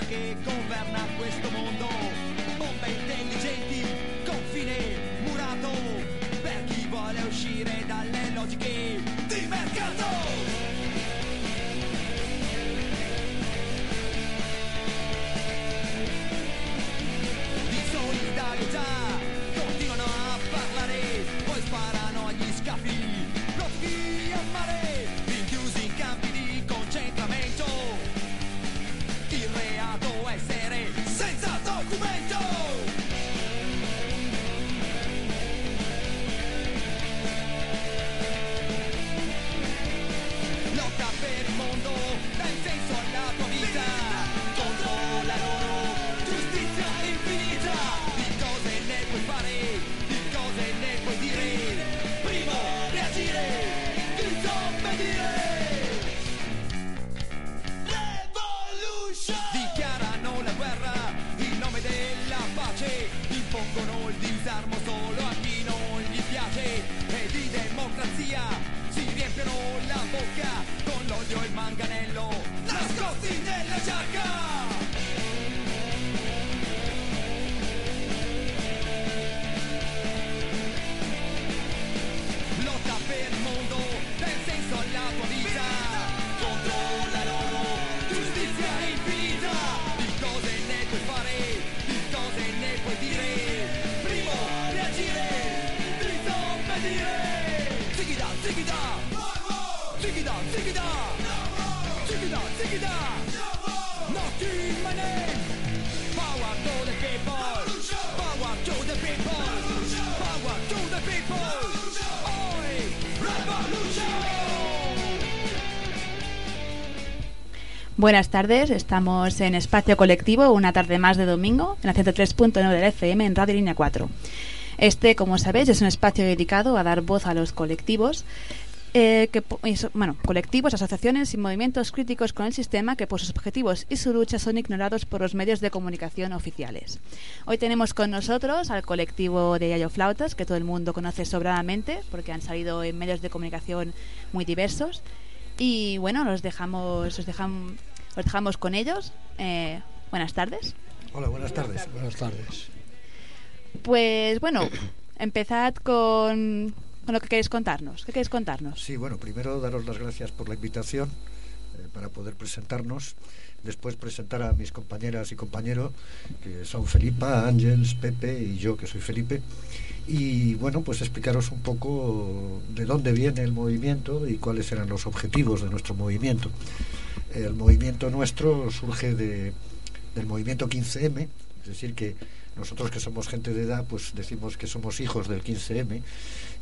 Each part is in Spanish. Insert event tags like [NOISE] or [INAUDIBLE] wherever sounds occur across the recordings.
Che governa questo mondo. E il manganello nascosti nella giacca. Lotta per il mondo, dai senso alla tua vita. Contro la loro giustizia infinita. Di cose ne puoi fare, di cose ne puoi dire. Primo, reagire, disobbedire Zigida, zigida Zigida, Buenas tardes, estamos en Espacio Colectivo, una tarde más de domingo, en la 103.9 del FM en Radio Línea 4. Este, como sabéis, es un espacio dedicado a dar voz a los colectivos, eh, que, bueno, colectivos, asociaciones y movimientos críticos con el sistema que por sus objetivos y su lucha son ignorados por los medios de comunicación oficiales. Hoy tenemos con nosotros al colectivo de Yayo Flautas, que todo el mundo conoce sobradamente porque han salido en medios de comunicación muy diversos. Y bueno, los dejamos, los dejam- los dejamos con ellos. Eh, buenas tardes. Hola, buenas tardes. Buenas tardes. Pues bueno, empezad con, con lo que queréis contarnos. ¿Qué queréis contarnos? Sí, bueno, primero daros las gracias por la invitación eh, para poder presentarnos. Después presentar a mis compañeras y compañeros, que son Felipa, Ángels, Pepe y yo, que soy Felipe. Y bueno, pues explicaros un poco de dónde viene el movimiento y cuáles eran los objetivos de nuestro movimiento. El movimiento nuestro surge de, del movimiento 15M, es decir, que nosotros que somos gente de edad, pues decimos que somos hijos del 15M.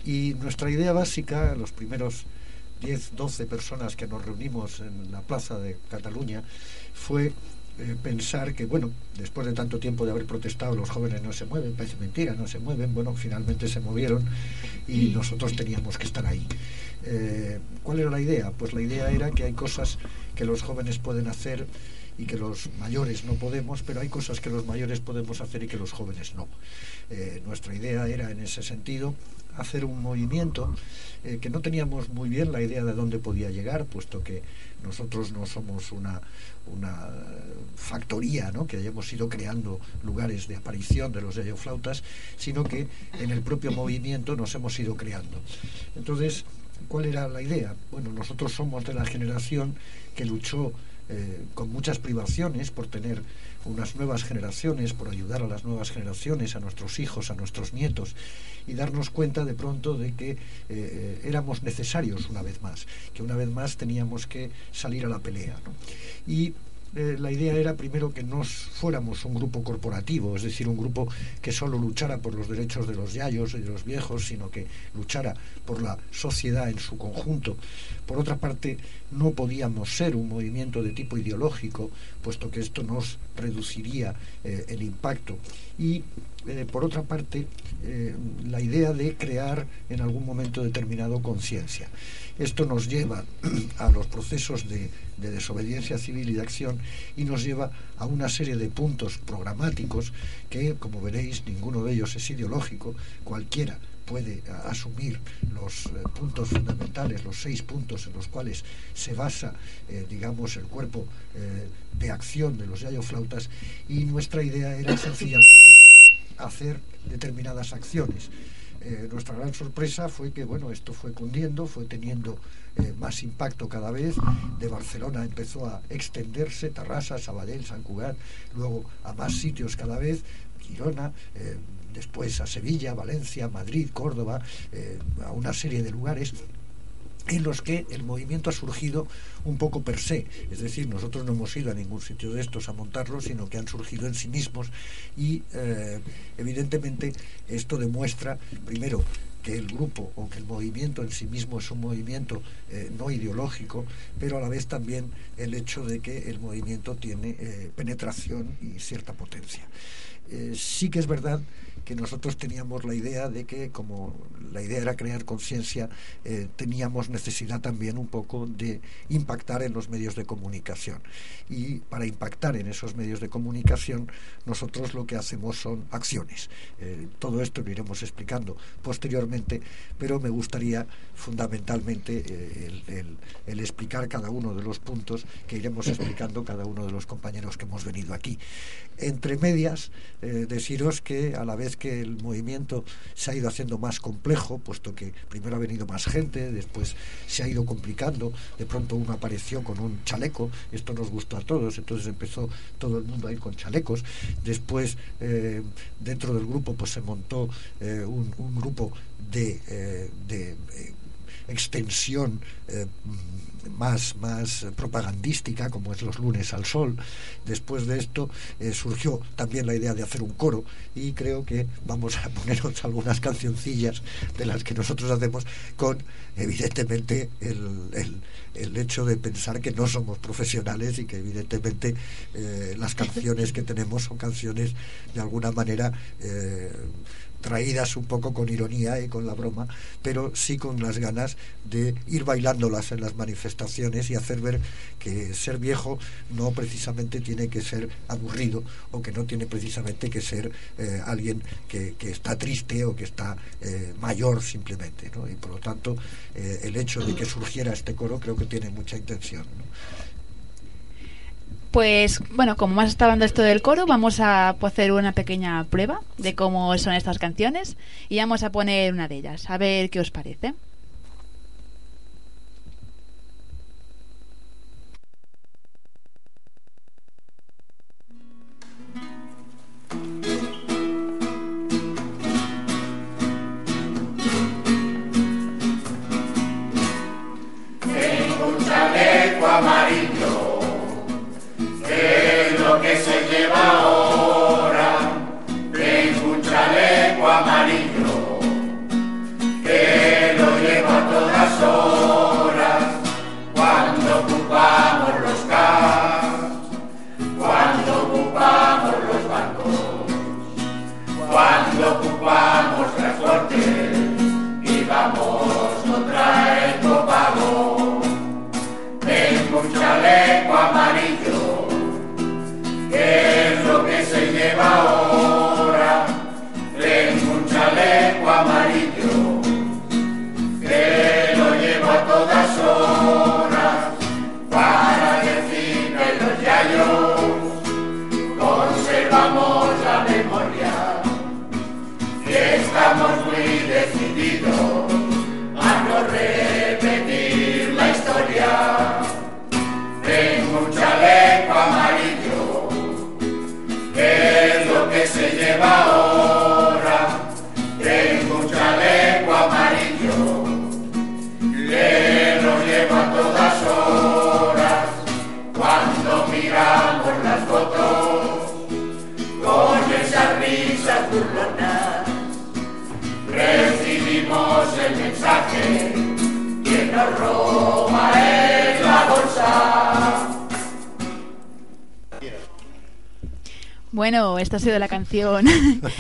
Y nuestra idea básica, los primeros 10, 12 personas que nos reunimos en la plaza de Cataluña, fue eh, pensar que, bueno, después de tanto tiempo de haber protestado, los jóvenes no se mueven, parece mentira, no se mueven, bueno, finalmente se movieron y nosotros teníamos que estar ahí. Eh, ¿Cuál era la idea? Pues la idea era que hay cosas que los jóvenes pueden hacer y que los mayores no podemos, pero hay cosas que los mayores podemos hacer y que los jóvenes no. Eh, nuestra idea era, en ese sentido, hacer un movimiento eh, que no teníamos muy bien la idea de dónde podía llegar, puesto que nosotros no somos una, una factoría ¿no? que hayamos ido creando lugares de aparición de los yayoflautas, sino que en el propio movimiento nos hemos ido creando. Entonces, ¿cuál era la idea? Bueno, nosotros somos de la generación que luchó eh, con muchas privaciones por tener unas nuevas generaciones, por ayudar a las nuevas generaciones, a nuestros hijos, a nuestros nietos, y darnos cuenta de pronto de que eh, éramos necesarios una vez más, que una vez más teníamos que salir a la pelea. ¿no? Y eh, la idea era primero que no fuéramos un grupo corporativo, es decir, un grupo que solo luchara por los derechos de los yayos y de los viejos, sino que luchara por la sociedad en su conjunto. Por otra parte, no podíamos ser un movimiento de tipo ideológico, puesto que esto nos reduciría eh, el impacto. Y eh, por otra parte, la idea de crear en algún momento determinado conciencia. Esto nos lleva [CLEARS THROAT] a los procesos de, desobediencia civil y de acción y nos lleva a una serie de puntos programáticos que, como veréis, ninguno de ellos es ideológico, cualquiera puede asumir los eh, puntos fundamentales, los seis puntos en los cuales se basa, eh, digamos, el cuerpo eh, de acción de los yayoflautas y nuestra idea era sencillamente hacer determinadas acciones. Eh, nuestra gran sorpresa fue que bueno esto fue cundiendo, fue teniendo eh, más impacto cada vez. De Barcelona empezó a extenderse, Tarrasa, Sabadell, San Cugat, luego a más sitios cada vez, Girona. Eh, después a Sevilla, Valencia, Madrid, Córdoba, a una serie de lugares en los que el movimiento ha surgido un poco per se, es decir, nosotros no hemos ido a ningún sitio de estos a montarlo, sino que han surgido en sí mismos y eh, evidentemente esto demuestra, primero, que el grupo o que el movimiento en sí mismo es un movimiento eh, no ideológico, pero a la vez también el hecho de que el movimiento tiene eh, penetración y cierta potencia. sí que es verdad que nosotros teníamos la idea de que como la idea era crear conciencia, eh, teníamos necesidad también un poco de impactar en los medios de comunicación. Y para impactar en esos medios de comunicación, nosotros lo que hacemos son acciones. Eh, todo esto lo iremos explicando posteriormente, pero me gustaría fundamentalmente eh, el, el explicar cada uno de los puntos que iremos explicando cada uno de los compañeros que hemos venido aquí. Entre medias, deciros que a la vez que el movimiento se ha ido haciendo más complejo, puesto que primero ha venido más gente, después se ha ido complicando, de pronto uno apareció con un chaleco, esto nos gustó a todos, entonces empezó todo el mundo a ir con chalecos, después eh, dentro del grupo pues se montó eh, un, grupo de, eh, de extensión más, más propagandística, como es los lunes al sol. Después de esto eh, surgió también la idea de hacer un coro y creo que vamos a ponernos [LAUGHS] algunas cancioncillas de las que nosotros hacemos con, evidentemente, el, el, hecho de pensar que no somos profesionales y que, evidentemente, eh, las canciones que tenemos son canciones de alguna manera... Eh, traídas un poco con ironía y con la broma, pero sí con las ganas de ir bailándolas en las manifestaciones y hacer ver que ser viejo no precisamente tiene que ser aburrido o que no tiene precisamente que ser eh, alguien que, está triste o que está eh, mayor simplemente. ¿no? Y por lo tanto, eh, el hecho de que surgiera este coro creo que tiene mucha intención. Pues bueno, como más está hablando esto del coro, vamos a hacer una pequeña prueba de cómo son estas canciones y vamos a poner una de ellas, a ver qué os parece.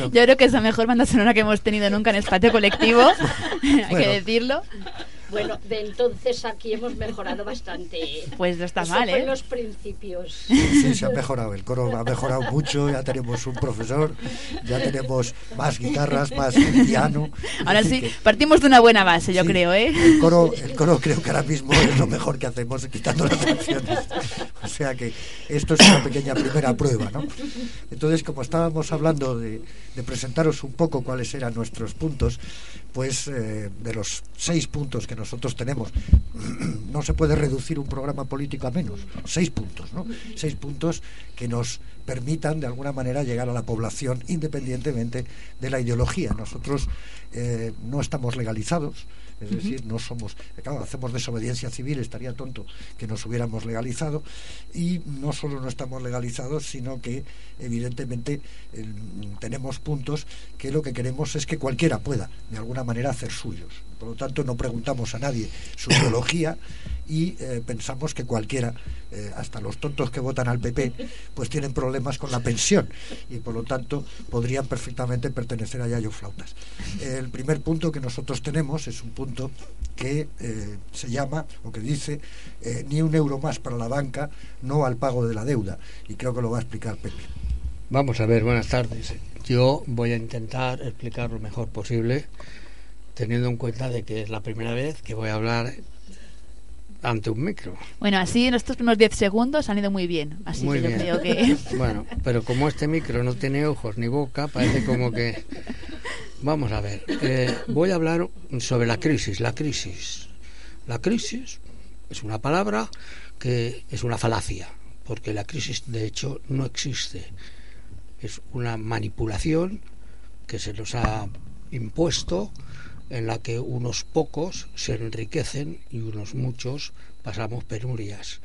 Yo creo que es la mejor banda sonora que hemos tenido nunca en espacio colectivo, [LAUGHS] hay Bueno. que decirlo. Bueno, de entonces aquí hemos mejorado bastante. Pues no está Eso mal, fue ¿eh? en los principios. Sí, se ha mejorado, el coro ha mejorado mucho, ya tenemos un profesor, ya tenemos más guitarras, más piano. Ahora sí, que- partimos de una buena base, yo Sí, creo, ¿eh? El coro, [LAUGHS] el coro creo que ahora mismo es lo mejor que hacemos quitando las canciones. O sea que esto es una pequeña primera prueba, ¿no? Entonces, como estábamos hablando de, presentaros un poco cuáles eran nuestros puntos, pues eh, de los seis puntos que nosotros tenemos, [CLEARS THROAT] no se puede reducir un programa político a menos. Seis puntos, ¿no? Seis puntos que nos permitan de alguna manera llegar a la población independientemente de la ideología. Nosotros eh, no estamos legalizados, es decir, no somos, claro, hacemos desobediencia civil, estaría tonto que nos hubiéramos legalizado, y no solo no estamos legalizados, sino que evidentemente eh, tenemos puntos que lo que queremos es que cualquiera pueda, de alguna manera, hacer suyos. Por lo tanto, no preguntamos a nadie su [COUGHS] ideología y eh, pensamos que cualquiera, eh, hasta los tontos que votan al PP, pues tienen problemas con la pensión y por lo tanto podrían perfectamente pertenecer a Yayo Flautas. El primer punto que nosotros tenemos es un punto que eh, se llama, o que dice, ni un euro más para la banca, no al pago de la deuda. Y creo que lo va a explicar Pepe. Vamos a ver, buenas tardes. Yo voy a intentar explicar lo mejor posible, teniendo en cuenta de que es la primera vez que voy a hablar ante un micro. Bueno, así en estos primeros 10 segundos han ido muy bien. Así Muy que bien. yo creo que. [LAUGHS] Bueno, pero como este micro no tiene ojos ni boca, parece como que... [LAUGHS] Vamos a ver, eh, voy a hablar sobre la crisis, la crisis. La crisis es una palabra que es una falacia, porque la crisis de hecho no existe. Es una manipulación que se nos ha impuesto en la que unos pocos se enriquecen y unos muchos pasamos penurias.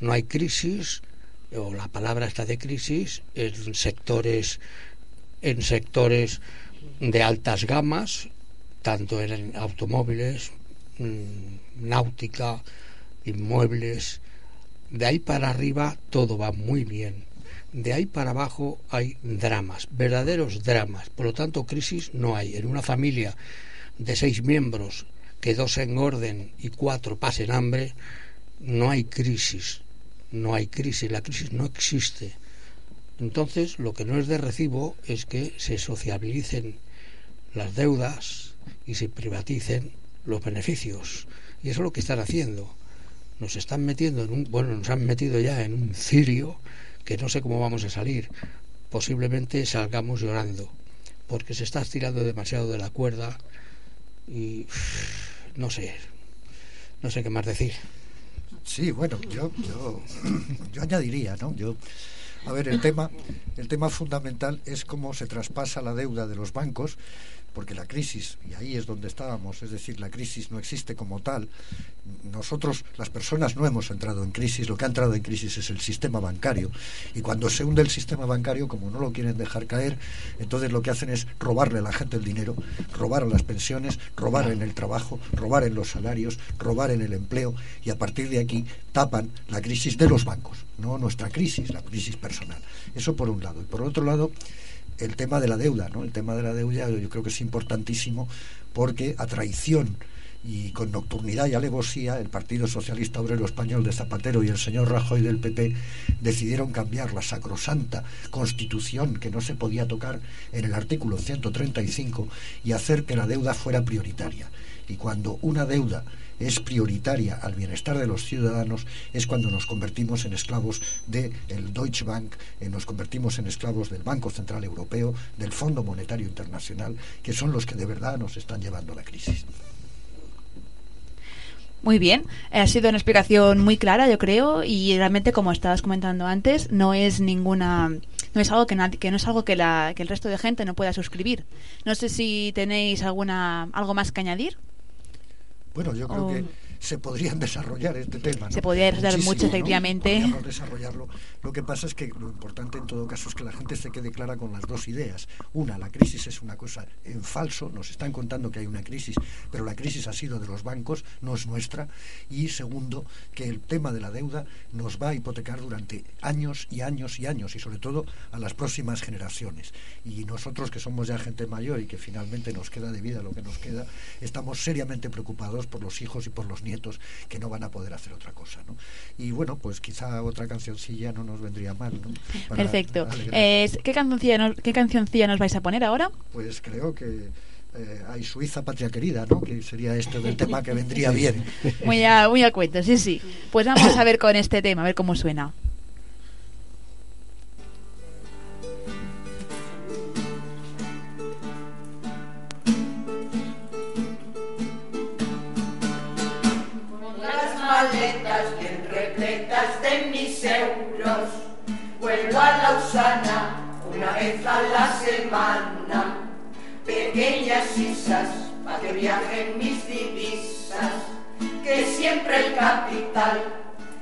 No hay crisis, o la palabra está de crisis, en sectores, en sectores de altas gamas, tanto en automóviles, mm, náutica, inmuebles. De ahí para arriba todo va muy bien. De ahí para abajo hay dramas, verdaderos dramas. Por lo tanto, crisis no hay. En una familia de seis miembros, que dos engorden y cuatro pasen hambre, no hay crisis. No hay crisis. La crisis no existe. Entonces, lo que no es de recibo es que se sociabilicen las deudas y se privaticen los beneficios. Y eso es lo que están haciendo. Nos están metiendo en un, bueno, nos han metido ya en un cirio que no sé cómo vamos a salir. Posiblemente salgamos llorando, porque se está estirando demasiado de la cuerda y no sé, no sé qué más decir. Sí, bueno, yo, yo, yo añadiría, ¿no? Yo, a ver, el tema, el tema fundamental es cómo se traspasa la deuda de los bancos, porque la crisis, y ahí es donde estábamos, es decir, la crisis no existe como tal. Nosotros, las personas, no hemos entrado en crisis, lo que ha entrado en crisis es el sistema bancario. Y cuando se hunde el sistema bancario, como no lo quieren dejar caer, entonces lo que hacen es robarle a la gente el dinero, robar las pensiones, robar en el trabajo, robar en los salarios, robar en el empleo, y a partir de aquí tapan la crisis de los bancos, no nuestra crisis, la crisis personal. Eso por un lado. Y por otro lado, el tema de la deuda, ¿no? El tema de la deuda yo creo que es importantísimo porque a traición y con nocturnidad y alevosía el Partido Socialista Obrero Español de Zapatero y el señor Rajoy del PP decidieron cambiar la sacrosanta constitución que no se podía tocar en el artículo 135 y hacer que la deuda fuera prioritaria. Y cuando una deuda es prioritaria al bienestar de los ciudadanos es cuando nos convertimos en esclavos del Deutsche Bank, eh, nos convertimos en esclavos del Banco Central Europeo, del Fondo Monetario Internacional, que son los que de verdad nos están llevando a la crisis. Muy bien, ha sido una explicación muy clara, yo creo, y realmente, como estabas comentando antes, no es ninguna, no es algo que, que no es algo que, la, que el resto de gente no pueda suscribir. No sé si tenéis alguna algo más que añadir. Bueno, yo creo Oh. que se podrían desarrollar este tema. ¿no? Se podría desarrollar mucho, ¿no? efectivamente. Podríamos desarrollarlo. Lo que pasa es que lo importante en todo caso es que la gente se quede clara con las dos ideas. Una, la crisis es una cosa en falso, nos están contando que hay una crisis, pero la crisis ha sido de los bancos, no es nuestra. Y segundo, que el tema de la deuda nos va a hipotecar durante años y años y años, y sobre todo a las próximas generaciones. Y nosotros que somos ya gente mayor y que finalmente nos queda de vida lo que nos queda, estamos seriamente preocupados por los hijos y por los nietos que no van a poder hacer otra cosa. ¿no? Y bueno, pues quizá otra cancioncilla no nos vendría mal. ¿no? [LAUGHS] Para Perfecto. Eh, ¿qué, cancioncilla nos, ¿Qué cancioncilla nos vais a poner ahora? Pues creo que eh, hay Suiza, patria querida, ¿no? que sería este del tema que vendría bien. Muy a, muy a cuento, sí, sí. Pues vamos a ver con este tema, a ver cómo suena. Maletas bien repletas de mis euros. Vuelvo a Lausana una vez a la semana. Pequeñas isas para que viajen mis divisas. Que siempre el capital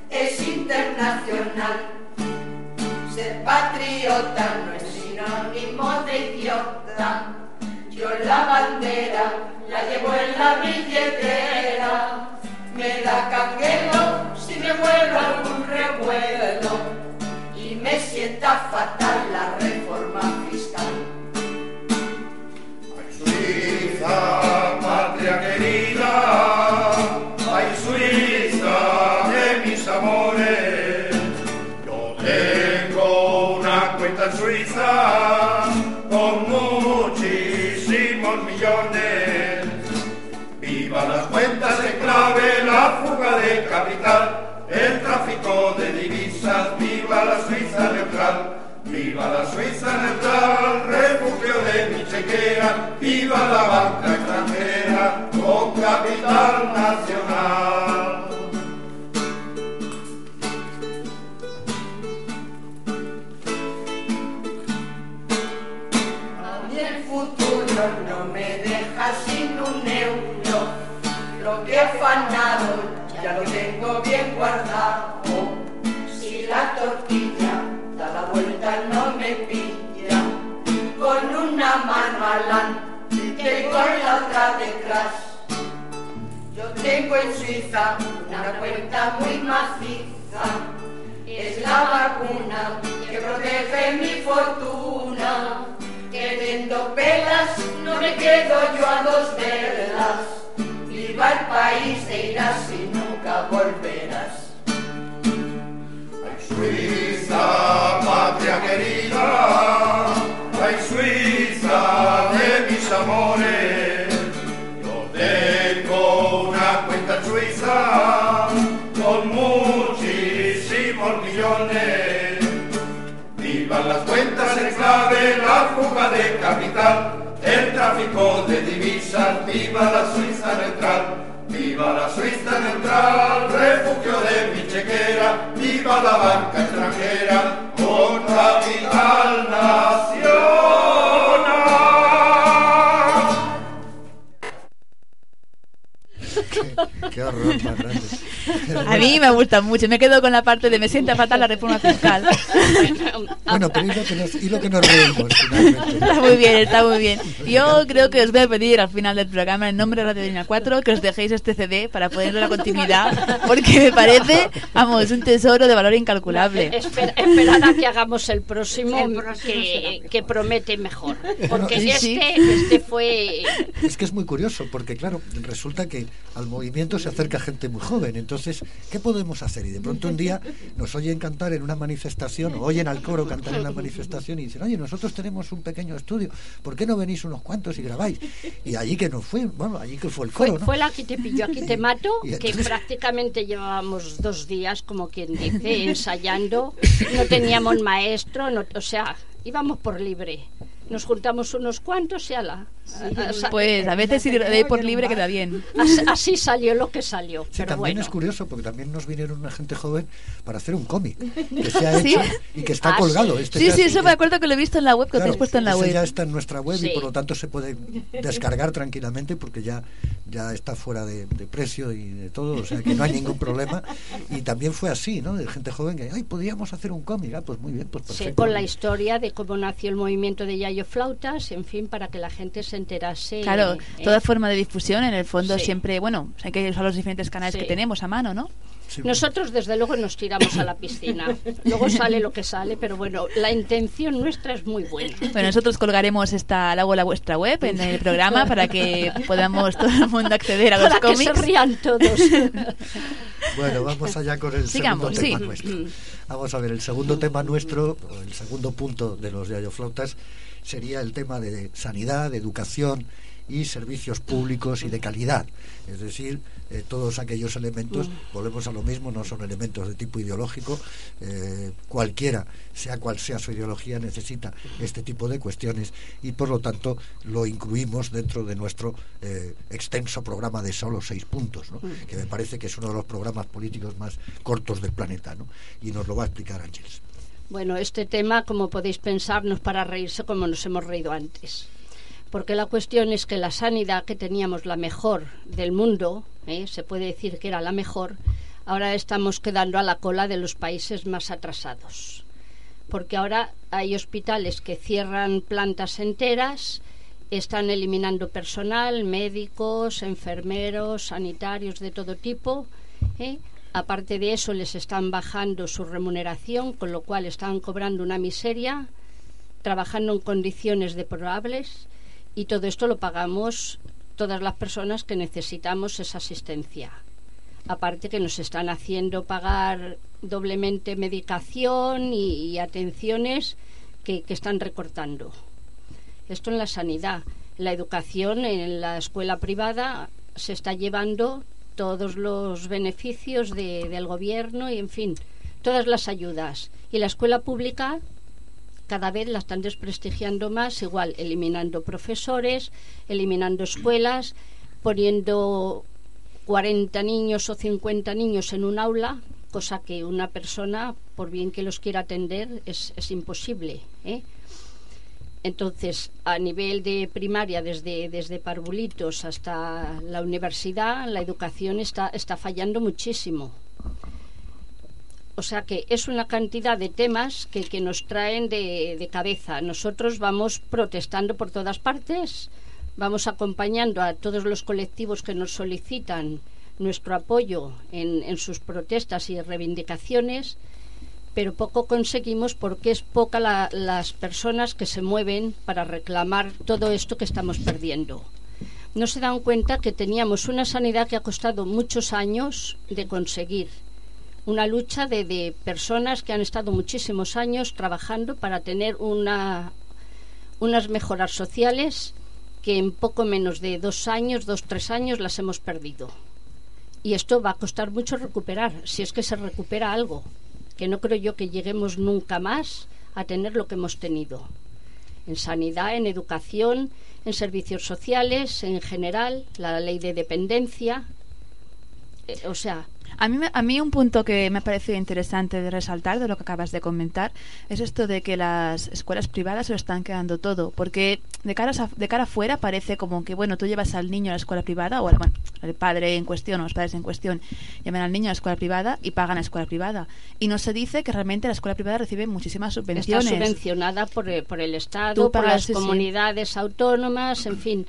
es internacional. Ser patriota no es sinónimo de idiota. Yo la bandera la llevo en la billetera. Me da canguelo si me vuelvo algún revuelo. Y me sienta fatal la reforma fiscal. Patria querida, capital, el tráfico de divisas, viva la Suiza neutral. Viva la Suiza neutral, refugio de mi chequera, viva la banca extranjera con capital nacional. A mí el futuro no me deja sin un euro. Lo que afanado Si la tortilla da la vuelta no me pilla. Con una mano adelante y con la otra detrás. Yo tengo en Suiza una cuenta muy maciza. Es la vacuna que protege mi fortuna. Queriendo pelas, no me quedo yo a dos velas. Viva el país, te irás y nunca volverás. Ay Suiza, patria querida, ay Suiza de mis amores. Yo tengo una cuenta en Suiza con muchísimos millones. Vivan las cuentas en clave, la fuga de capital, el tráfico de divisas, viva la Suiza neutral. Viva la Suiza neutral, refugio de mi chequera, viva la banca extranjera, con capital nacional. Qué, qué horror. A mí me gusta mucho, me quedo con la parte de me sienta fatal la reforma fiscal. [LAUGHS] Bueno, pero y lo que nos, y lo que nos reímos. Está muy bien, está muy bien. Yo creo que os voy a pedir al final del programa, en nombre de Radio Línea 4, que os dejéis este CD para ponerle la continuidad, porque me parece, vamos, un tesoro de valor incalculable. Espera, esperad a que hagamos el próximo, El próximo será que, promete mejor. [LAUGHS] Porque Sí, este, sí. este fue... Es que es muy curioso, porque claro, resulta que al movimiento se acerca gente muy joven. Entonces, ¿qué podemos hacer? Y de pronto un día nos oyen cantar en una manifestación, o oyen al coro cantar en una manifestación y dicen, oye, nosotros tenemos un pequeño estudio, ¿por qué no venís unos cuantos y grabáis? Y allí que nos fue, bueno, allí que fue el Fue, coro, ¿no? fue la que te pilló, aquí te [LAUGHS] mato, que entonces- prácticamente llevábamos dos días, como quien dice, ensayando. No teníamos maestro, no, o sea, íbamos por libre. Nos juntamos unos cuantos y ala. sa- Pues a veces ir de por libre queda bien. Así, así salió lo que salió. Sí, pero también bueno. es curioso porque también nos vinieron una gente joven para hacer un cómic que se ha [LAUGHS] hecho ¿Sí? y que está Ah, colgado. sí. Este Sí, sí, eso me acuerdo que lo he visto en la web, que lo Claro, tenéis puesto en la web. ya está en nuestra web Sí. y por lo tanto se puede descargar tranquilamente porque ya ya está fuera de, de precio y de todo, o sea que no hay ningún problema. Y también fue así, ¿no? De gente joven que, ay, podríamos hacer un cómic, ah, pues muy bien, pues Sí, perfecto. con la historia de cómo nació el movimiento de Yayo Flautas, en fin, para que la gente se enterase. Claro, eh, toda forma de difusión, en el fondo Sí. siempre, bueno, hay que usar los diferentes canales Sí. que tenemos a mano, ¿no? Sí, Nosotros, desde luego, nos tiramos a la piscina. Luego sale lo que sale, pero bueno, la intención nuestra es muy buena. Bueno, nosotros colgaremos esta la vuestra web en el programa para que podamos todo el mundo acceder a los Para que cómics. se rían todos. [LAUGHS] Bueno, vamos allá con el Sigamos, segundo tema sí. nuestro. Vamos a ver, el segundo tema nuestro, o el segundo punto de los Yayoflautas, sería el tema de sanidad, de educación y servicios públicos y de calidad. Es decir, eh, todos aquellos elementos, volvemos a lo mismo, no son elementos de tipo ideológico, eh, cualquiera, sea cual sea su ideología, necesita este tipo de cuestiones y por lo tanto lo incluimos dentro de nuestro eh, extenso programa de solo seis puntos, ¿no? que me parece que es uno de los programas políticos más cortos del planeta, ¿no? y nos lo va a explicar Ángeles. Bueno, este tema, como podéis pensar, no es para reírse como nos hemos reído antes. Porque la cuestión es que la sanidad que teníamos la mejor del mundo, ¿eh? se puede decir que era la mejor, ahora estamos quedando a la cola de los países más atrasados. Porque ahora hay hospitales que cierran plantas enteras, están eliminando personal, médicos, enfermeros, sanitarios de todo tipo. ¿eh? Aparte de eso, les están bajando su remuneración, con lo cual están cobrando una miseria, trabajando en condiciones deplorables y todo esto lo pagamos todas las personas que necesitamos esa asistencia. Aparte que nos están haciendo pagar doblemente medicación y, atenciones que, están recortando. Esto en la sanidad. La educación en la escuela privada se está llevando todos los beneficios de- del gobierno y, en fin, todas las ayudas. Y la escuela pública cada vez la están desprestigiando más, igual eliminando profesores, eliminando escuelas, poniendo 40 niños o 50 niños en un aula, cosa que una persona, por bien que los quiera atender, es, es imposible. ¿eh? Entonces, a nivel de primaria, desde, desde parvulitos hasta la universidad, la educación está, está fallando muchísimo. O sea que es una cantidad de temas que, nos traen de, cabeza. Nosotros vamos protestando por todas partes, vamos acompañando a todos los colectivos que nos solicitan nuestro apoyo en, en sus protestas y reivindicaciones, pero poco conseguimos porque es poca la- las personas que se mueven para reclamar todo esto que estamos perdiendo. No se dan cuenta que teníamos una sanidad que ha costado muchos años de conseguir una lucha de, personas que han estado muchísimos años trabajando para tener una, unas mejoras sociales que en poco menos de dos años, dos, tres años las hemos perdido. Y esto va a costar mucho recuperar, si es que se recupera algo, que no creo yo que lleguemos nunca más a tener lo que hemos tenido. En sanidad, en educación, en servicios sociales, en general, la ley de dependencia. Eh, o sea, A mí, a mí un punto que me ha parecido interesante de resaltar de lo que acabas de comentar es esto de que las escuelas privadas se lo están quedando todo, porque de cara, a- de cara afuera parece como que, bueno, tú llevas al niño a la escuela privada, o al- bueno, el padre en cuestión o los padres en cuestión llevan al niño a la escuela privada y pagan a la escuela privada. Y no se dice que realmente la escuela privada recibe muchísimas está subvenciones. subvencionada por, el- por el Estado, por las sí, sí. comunidades autónomas, en fin.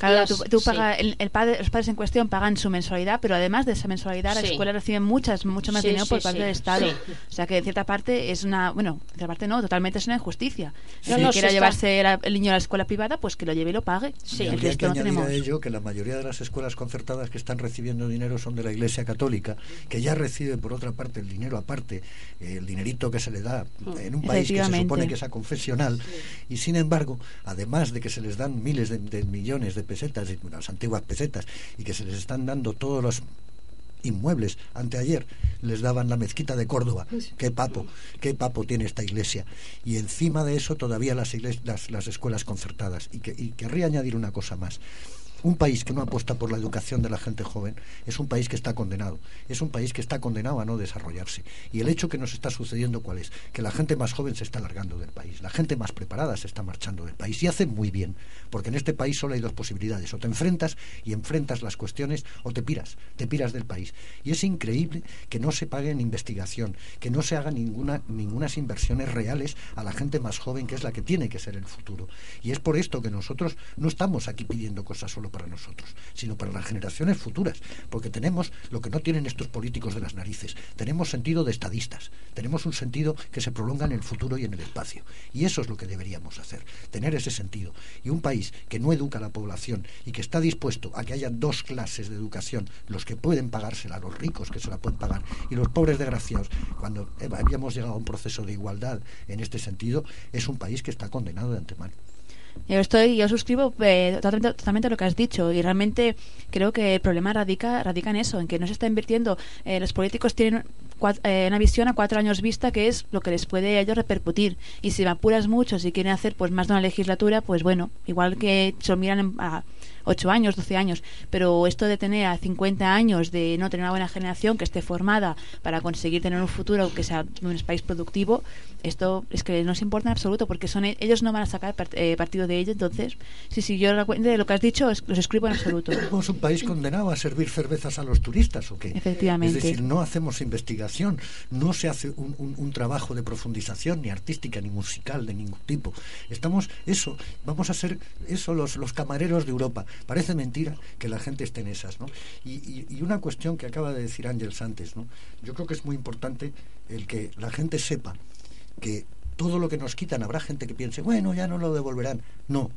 Claro, Las- tú, tú sí. pagas- el, el padre, los padres en cuestión pagan su mensualidad, pero además de esa mensualidad, la Sí. escuela recibe muchas, mucho más Sí, dinero por parte sí, del Estado. sí. O sea que en cierta parte es una, bueno, en cierta parte no, totalmente es una injusticia. Si no, está- llevarse la- el niño a la escuela privada, pues que lo lleve y lo pague. Sí. Y el que no tenemos. a ello que la mayoría de las escuelas concertadas que están recibiendo dinero son de la Iglesia Católica, que ya recibe por otra parte el dinero aparte, el dinerito que se le da en un país que se supone que es confesional, y sin embargo, además de que se les dan miles de, de millones de pesetas, las antiguas pesetas, y que se les están dando todos los inmuebles. Anteayer les daban la mezquita de Córdoba. Qué papo, qué papo tiene esta iglesia. Y encima de eso todavía las, igles- las, las escuelas concertadas. Y, que, y querría añadir una cosa más. Un país que no apuesta por la educación de la gente joven es un país que está condenado. Es un país que está condenado a no desarrollarse. Y el hecho que nos está sucediendo, ¿cuál es? Que la gente más joven se está largando del país. La gente más preparada se está marchando del país. Y hace muy bien. Porque en este país solo hay dos posibilidades. O te enfrentas y enfrentas las cuestiones o te piras. Te piras del país. Y es increíble que no se pague investigación, que no se hagan ninguna, ningunas inversiones reales a la gente más joven, que es la que tiene que ser el futuro. Y es por esto que nosotros no estamos aquí pidiendo cosas solo para nosotros, sino para las generaciones futuras, porque tenemos lo que no tienen estos políticos de las narices, tenemos sentido de estadistas, tenemos un sentido que se prolonga en el futuro y en el espacio, y eso es lo que deberíamos hacer, tener ese sentido. Y un país que no educa a la población y que está dispuesto a que haya dos clases de educación, los que pueden pagársela, los ricos que se la pueden pagar, y los pobres desgraciados, cuando habíamos llegado a un proceso de igualdad en este sentido, es un país que está condenado de antemano. Yo estoy, yo suscribo eh, totalmente, totalmente lo que has dicho y realmente creo que el problema radica, radica en eso, en que no se está invirtiendo. Eh, los políticos tienen eh, una visión a cuatro años vista que es lo que les puede a ellos repercutir. Y si me apuras mucho, si quieren hacer pues más de una legislatura, pues bueno, igual que se miran a ocho años, 12 años, pero esto de tener a 50 años, de no tener una buena generación que esté formada para conseguir tener un futuro que sea un país productivo, esto es que no se importa en absoluto porque son e- ellos no van a sacar part- eh, partido de ello. Entonces, sí, sí, yo de lo que has dicho es- los escribo en absoluto. ¿Somos un país condenado a servir cervezas a los turistas o qué? Efectivamente. Es decir, no hacemos investigación, no se hace un, un- un trabajo de profundización, ni artística, ni musical, de ningún tipo. Estamos, eso, vamos a ser eso los, los camareros de Europa. Parece mentira que la gente esté en esas, ¿no? Y, y- y una cuestión que acaba de decir Ángels antes, ¿no? Yo creo que es muy importante el que la gente sepa que todo lo que nos quitan, habrá gente que piense, bueno, ya no lo devolverán. No,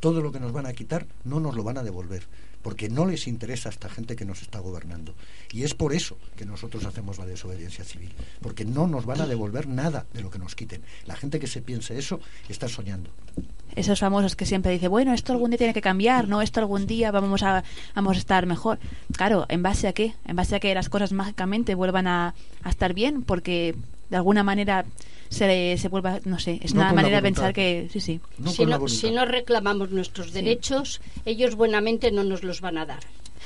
todo lo que nos van a quitar no nos lo van a devolver, porque no les interesa a esta gente que nos está gobernando. Y es por eso que nosotros hacemos la desobediencia civil, porque no nos van a devolver nada de lo que nos quiten. La gente que se piense eso está soñando. Esos famosos que siempre dicen, bueno, esto algún día tiene que cambiar, ¿no? Esto algún día vamos a, vamos a estar mejor. Claro, ¿en base a qué? En base a que las cosas mágicamente vuelvan a, a estar bien, porque de alguna manera se, se vuelva, no sé, es No una manera de pensar que, sí, sí. No si, no, voluntad. si no reclamamos nuestros derechos, ellos buenamente no nos los van a dar.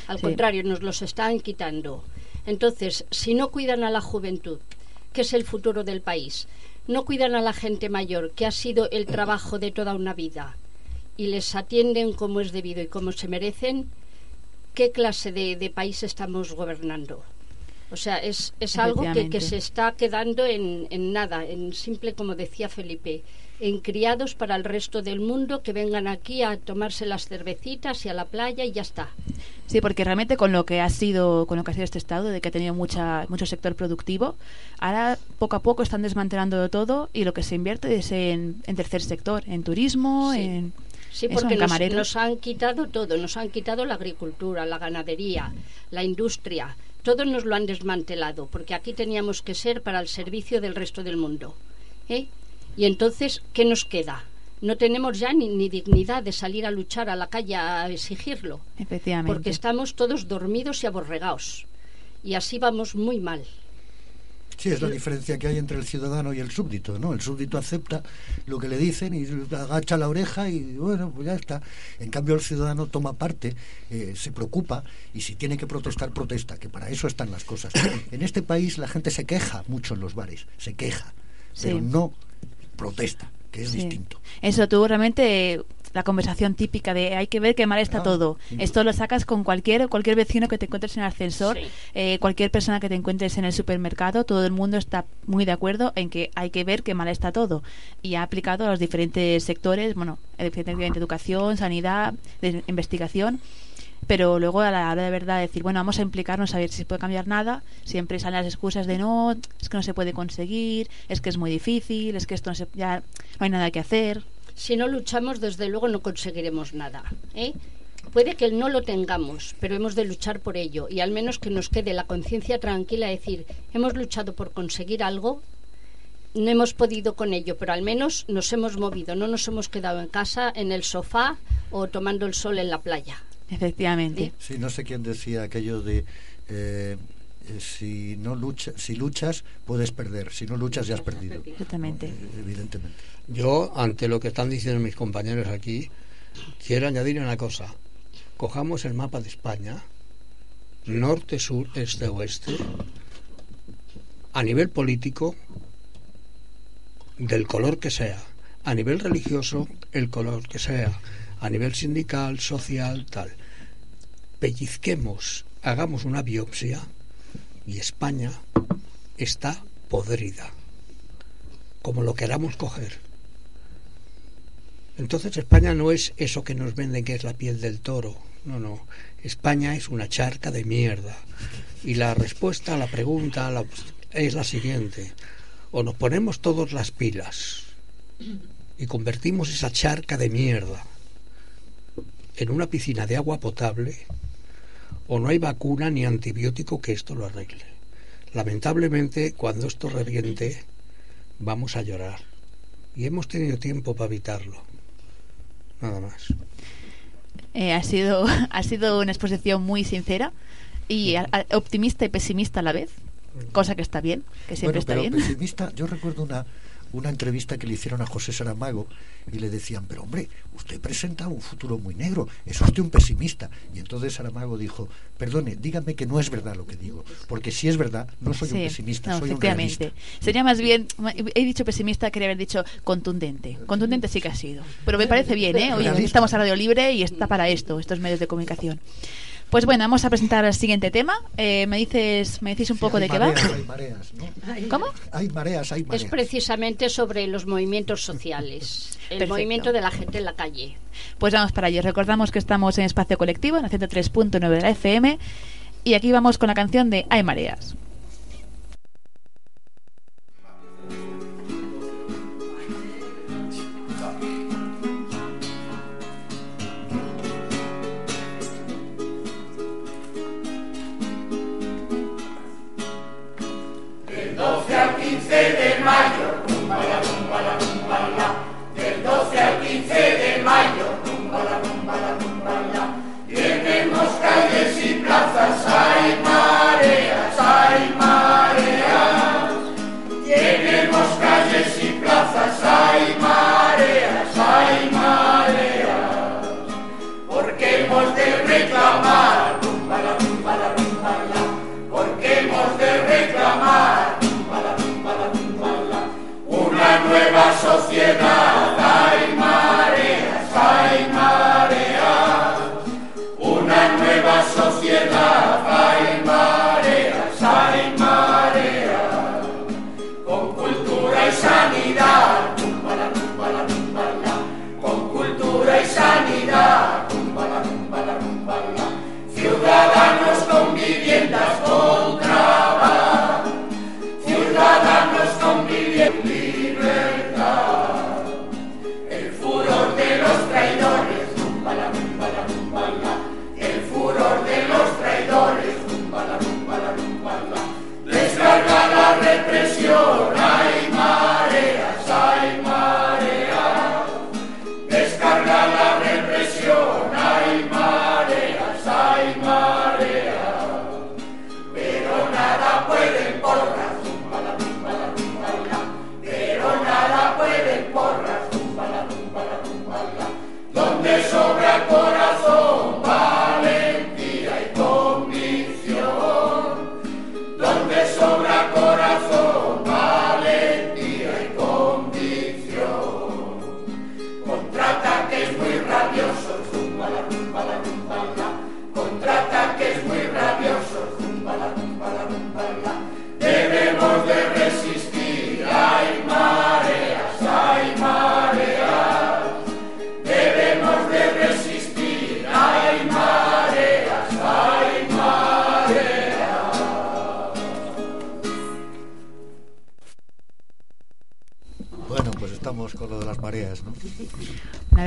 Al Sí. contrario, nos los están quitando. Entonces, si no cuidan a la juventud, que es el futuro del país, no cuidan a la gente mayor, que ha sido el trabajo de toda una vida, y les atienden como es debido y como se merecen, ¿qué clase de, de país estamos gobernando? O sea, es, es algo que, que se está quedando en, en nada, en simple, como decía Felipe, en criados para el resto del mundo que vengan aquí a tomarse las cervecitas y a la playa y ya está. Sí, porque realmente con lo que ha sido, con lo que ha sido este estado, de que ha tenido mucha, mucho sector productivo, ahora poco a poco están desmantelando todo y lo que se invierte es en, en tercer sector, en turismo, Sí. en Sí, porque nos, nos han quitado todo, nos han quitado la agricultura, la ganadería, la industria, todo nos lo han desmantelado, porque aquí teníamos que ser para el servicio del resto del mundo. ¿eh? Y entonces, ¿qué nos queda? No tenemos ya ni, ni dignidad de salir a luchar a la calle a exigirlo, Efectivamente. porque estamos todos dormidos y aborregados. Y así vamos muy mal. Sí, es la diferencia que hay entre el ciudadano y el súbdito, ¿no? El súbdito acepta lo que le dicen y agacha la oreja y bueno, pues ya está. En cambio el ciudadano toma parte, eh, se preocupa y si tiene que protestar, protesta, que para eso están las cosas. [COUGHS] En este país la gente se queja mucho en los bares, se queja, pero no protesta, que es Sí. distinto. Eso, tú realmente la conversación típica de hay que ver qué mal está Ah, todo. sí. Esto lo sacas con cualquier cualquier vecino que te encuentres en el ascensor, Sí. eh, cualquier persona que te encuentres en el supermercado, todo el mundo está muy de acuerdo en que hay que ver qué mal está todo. Y ha aplicado a los diferentes sectores, bueno, efectivamente educación, sanidad, de- investigación. Pero luego a la hora de verdad decir, bueno, vamos a implicarnos a ver si se puede cambiar nada, siempre salen las excusas de no, es que no se puede conseguir, es que es muy difícil, es que esto no se, ya no hay nada que hacer. Si no luchamos, desde luego no conseguiremos nada. ¿eh? Puede que no lo tengamos, pero hemos de luchar por ello y al menos que nos quede la conciencia tranquila de decir, hemos luchado por conseguir algo, no hemos podido con ello, pero al menos nos hemos movido, no nos hemos quedado en casa, en el sofá o tomando el sol en la playa. Efectivamente. Sí, no sé quién decía aquello de eh, eh, si no lucha, si luchas puedes perder, si no luchas ya has perdido. Exactamente. Eh, Evidentemente. Yo, ante lo que están diciendo mis compañeros aquí, quiero añadir una cosa. cojamos el mapa de España, norte, sur, este, oeste, a nivel político, del color que sea, a nivel religioso, el color que sea, a nivel sindical, social, tal. Pellizquemos, hagamos una biopsia y España está podrida, como lo queramos coger. Entonces España no es eso que nos venden que es la piel del toro, no, no. España es una charca de mierda. Y la respuesta a la pregunta es la siguiente. O nos ponemos todos las pilas y convertimos esa charca de mierda en una piscina de agua potable, o no hay vacuna ni antibiótico que esto lo arregle. Lamentablemente, cuando esto reviente, vamos a llorar. Y hemos tenido tiempo para evitarlo. Nada más. Eh, ha, sido, [LAUGHS] ha sido una exposición muy sincera y a- a- optimista y pesimista a la vez, cosa que está bien, que siempre Bueno, está pero bien. pesimista, yo recuerdo una, una entrevista que le hicieron a José Saramago y le decían, pero hombre, usted presenta un futuro muy negro, es usted un pesimista. Y entonces Saramago dijo, perdone, dígame que no es verdad lo que digo, porque si es verdad, no soy un Sí, pesimista, no, soy un realista. Sería más bien, he dicho pesimista, quería haber dicho contundente. Contundente sí que ha sido. Pero me parece bien, ¿eh? Realista. estamos a Radio Libre y está para esto, estos medios de comunicación. Pues bueno, vamos a presentar el siguiente tema. Eh, ¿me, dices, ¿Me decís un Sí, poco hay de qué va? mareas, Hay mareas, ¿no? ¿Cómo? Hay mareas, hay Es mareas. precisamente sobre los movimientos sociales, el Perfecto. movimiento de la gente en la calle. Pues vamos para ello. Recordamos que estamos en Espacio Colectivo, en la 103.9 de la FM. Y aquí vamos con la canción de Hay Mareas.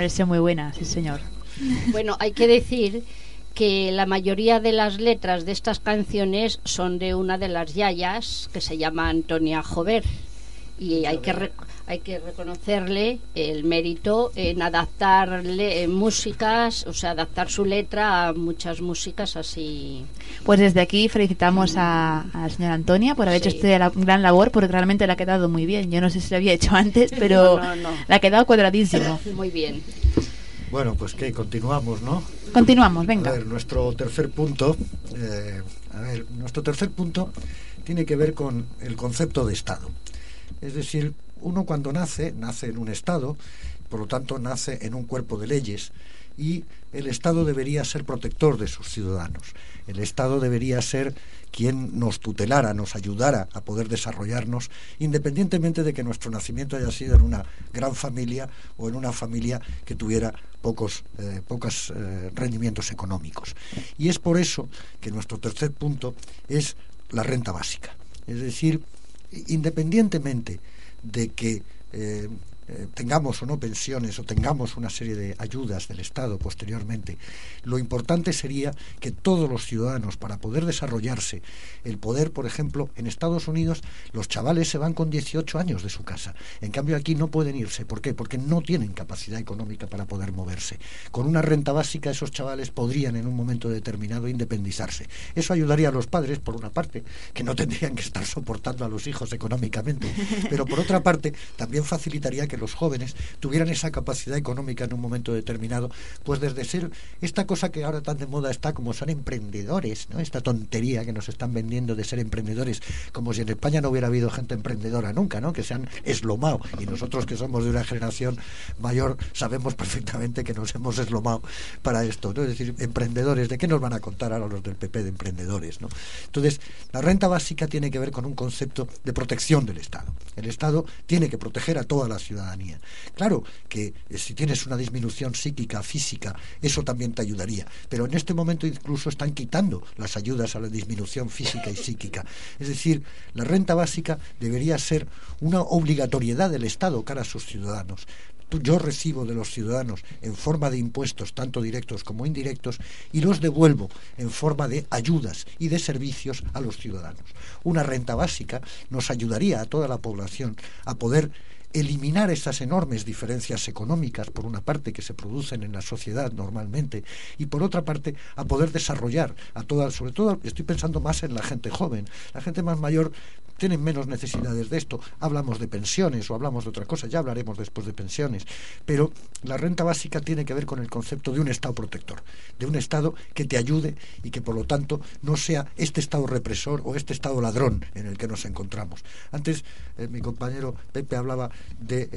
Versión muy buena, sí señor. Bueno, hay que decir que la mayoría de las letras de estas canciones son de una de las yayas que se llama Antonia Jover y hay que re- hay que reconocerle el mérito en adaptarle músicas, o sea, adaptar su letra a muchas músicas así. Pues desde aquí felicitamos a, a la señora Antonia por haber hecho esta la- gran labor porque realmente le ha quedado muy bien. Yo no sé si lo había hecho antes, [LAUGHS] pero No, no, no. le ha quedado cuadradísimo. [LAUGHS] Muy bien. Bueno, pues que continuamos, ¿no? Continuamos, A venga. ver, nuestro tercer punto, eh, a ver, nuestro tercer punto tiene que ver con el concepto de Estado. Es decir, uno cuando nace, nace en un Estado, por lo tanto nace en un cuerpo de leyes y el Estado debería ser protector de sus ciudadanos. El Estado debería ser quien nos tutelara, nos ayudara a poder desarrollarnos, independientemente de que nuestro nacimiento haya sido en una gran familia o en una familia que tuviera pocos eh, pocos eh, rendimientos económicos. Y es por eso que nuestro tercer punto es la renta básica. Es decir, independientemente de que eh, eh, tengamos o no pensiones o tengamos una serie de ayudas del Estado posteriormente, lo importante sería que todos los ciudadanos, para poder desarrollarse, el poder, por ejemplo, en Estados Unidos, los chavales se van con 18 años de su casa. En cambio, aquí no pueden irse. ¿Por qué? Porque no tienen capacidad económica para poder moverse. Con una renta básica, esos chavales podrían en un momento determinado independizarse. Eso ayudaría a los padres, por una parte, que no tendrían que estar soportando a los hijos económicamente, pero por otra parte, también facilitaría que los jóvenes tuvieran esa capacidad económica en un momento determinado, pues desde ser esta cosa que ahora tan de moda está como son emprendedores, ¿no? Esta tontería que nos están vendiendo de ser emprendedores, como si en España no hubiera habido gente emprendedora nunca, ¿no? Que se han eslomado y nosotros que somos de una generación mayor sabemos perfectamente que nos hemos eslomado para esto, ¿no? Es decir, emprendedores, ¿de qué nos van a contar ahora los del PP de emprendedores, ¿no? Entonces, la renta básica tiene que ver con un concepto de protección del Estado. El Estado tiene que proteger a toda la Claro que eh, si tienes una disminución psíquica, física, eso también te ayudaría. Pero en este momento incluso están quitando las ayudas a la disminución física y psíquica. Es decir, la renta básica debería ser una obligatoriedad del Estado cara a sus ciudadanos yo recibo de los ciudadanos en forma de impuestos, tanto directos como indirectos, y los devuelvo en forma de ayudas y de servicios a los ciudadanos. Una renta básica nos ayudaría a toda la población a poder eliminar esas enormes diferencias económicas, por una parte, que se producen en la sociedad normalmente, y por otra parte, a poder desarrollar a toda, sobre todo estoy pensando más en la gente joven, la gente más mayor tiene menos necesidades de esto, hablamos de pensiones o hablamos de otra cosa, ya hablaremos después de pensiones, pero la renta básica tiene que ver con el concepto de un Estado protector, de un Estado que te ayude y que por lo tanto no sea este Estado represor o este Estado ladrón en el que nos encontramos. Antes eh, mi compañero Pepe hablaba de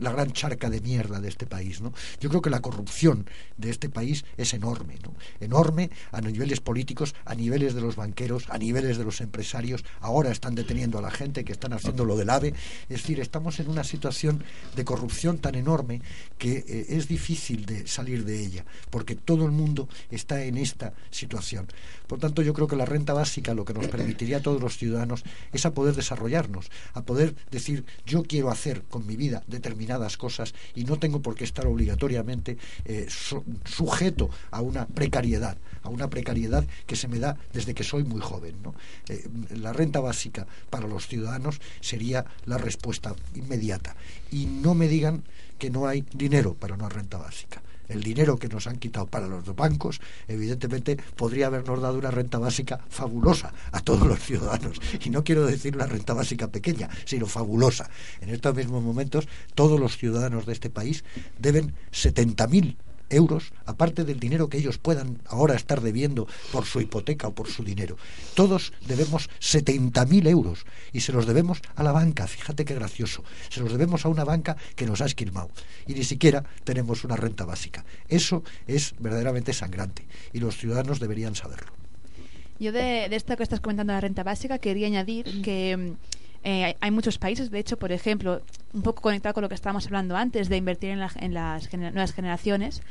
la gran charca de mierda de este país. ¿no? Yo creo que la corrupción de este país es enorme, ¿no? enorme a niveles políticos, a niveles de los banqueros, a niveles de los empresarios. Ahora están deteniendo a la gente que están haciendo lo del AVE. Es decir, estamos en una situación de corrupción tan enorme que eh, es difícil de salir de ella, porque todo el mundo está en esta situación. Por tanto, yo creo que la renta básica lo que nos permitiría a todos los ciudadanos es a poder desarrollarnos, a poder decir yo quiero hacer con mi vida determinadas cosas y no tengo por qué estar obligatoriamente eh, su- sujeto a una precariedad, a una precariedad que se me da desde que soy muy joven. Eh, la renta básica para los ciudadanos sería la respuesta inmediata. Y no me digan que no hay dinero para una renta básica. El dinero que nos han quitado para los bancos, evidentemente, podría habernos dado una renta básica fabulosa a todos los ciudadanos. Y no quiero decir una renta básica pequeña, sino fabulosa. En estos mismos momentos, todos los ciudadanos de este país deben 70.000 euros, aparte del dinero que ellos puedan ahora estar debiendo por su hipoteca o por su dinero. Todos debemos 70.000 euros y se los debemos a la banca, fíjate qué gracioso, se los debemos a una banca que nos ha esquilmado y ni siquiera tenemos una renta básica. Eso es verdaderamente sangrante y los ciudadanos deberían saberlo. Yo de, de esto que estás comentando la renta básica quería añadir que mm, eh, hay, hay muchos países, de hecho, por ejemplo, un poco conectado con lo que estábamos hablando antes de invertir en, la- en las gener- nuevas generaciones,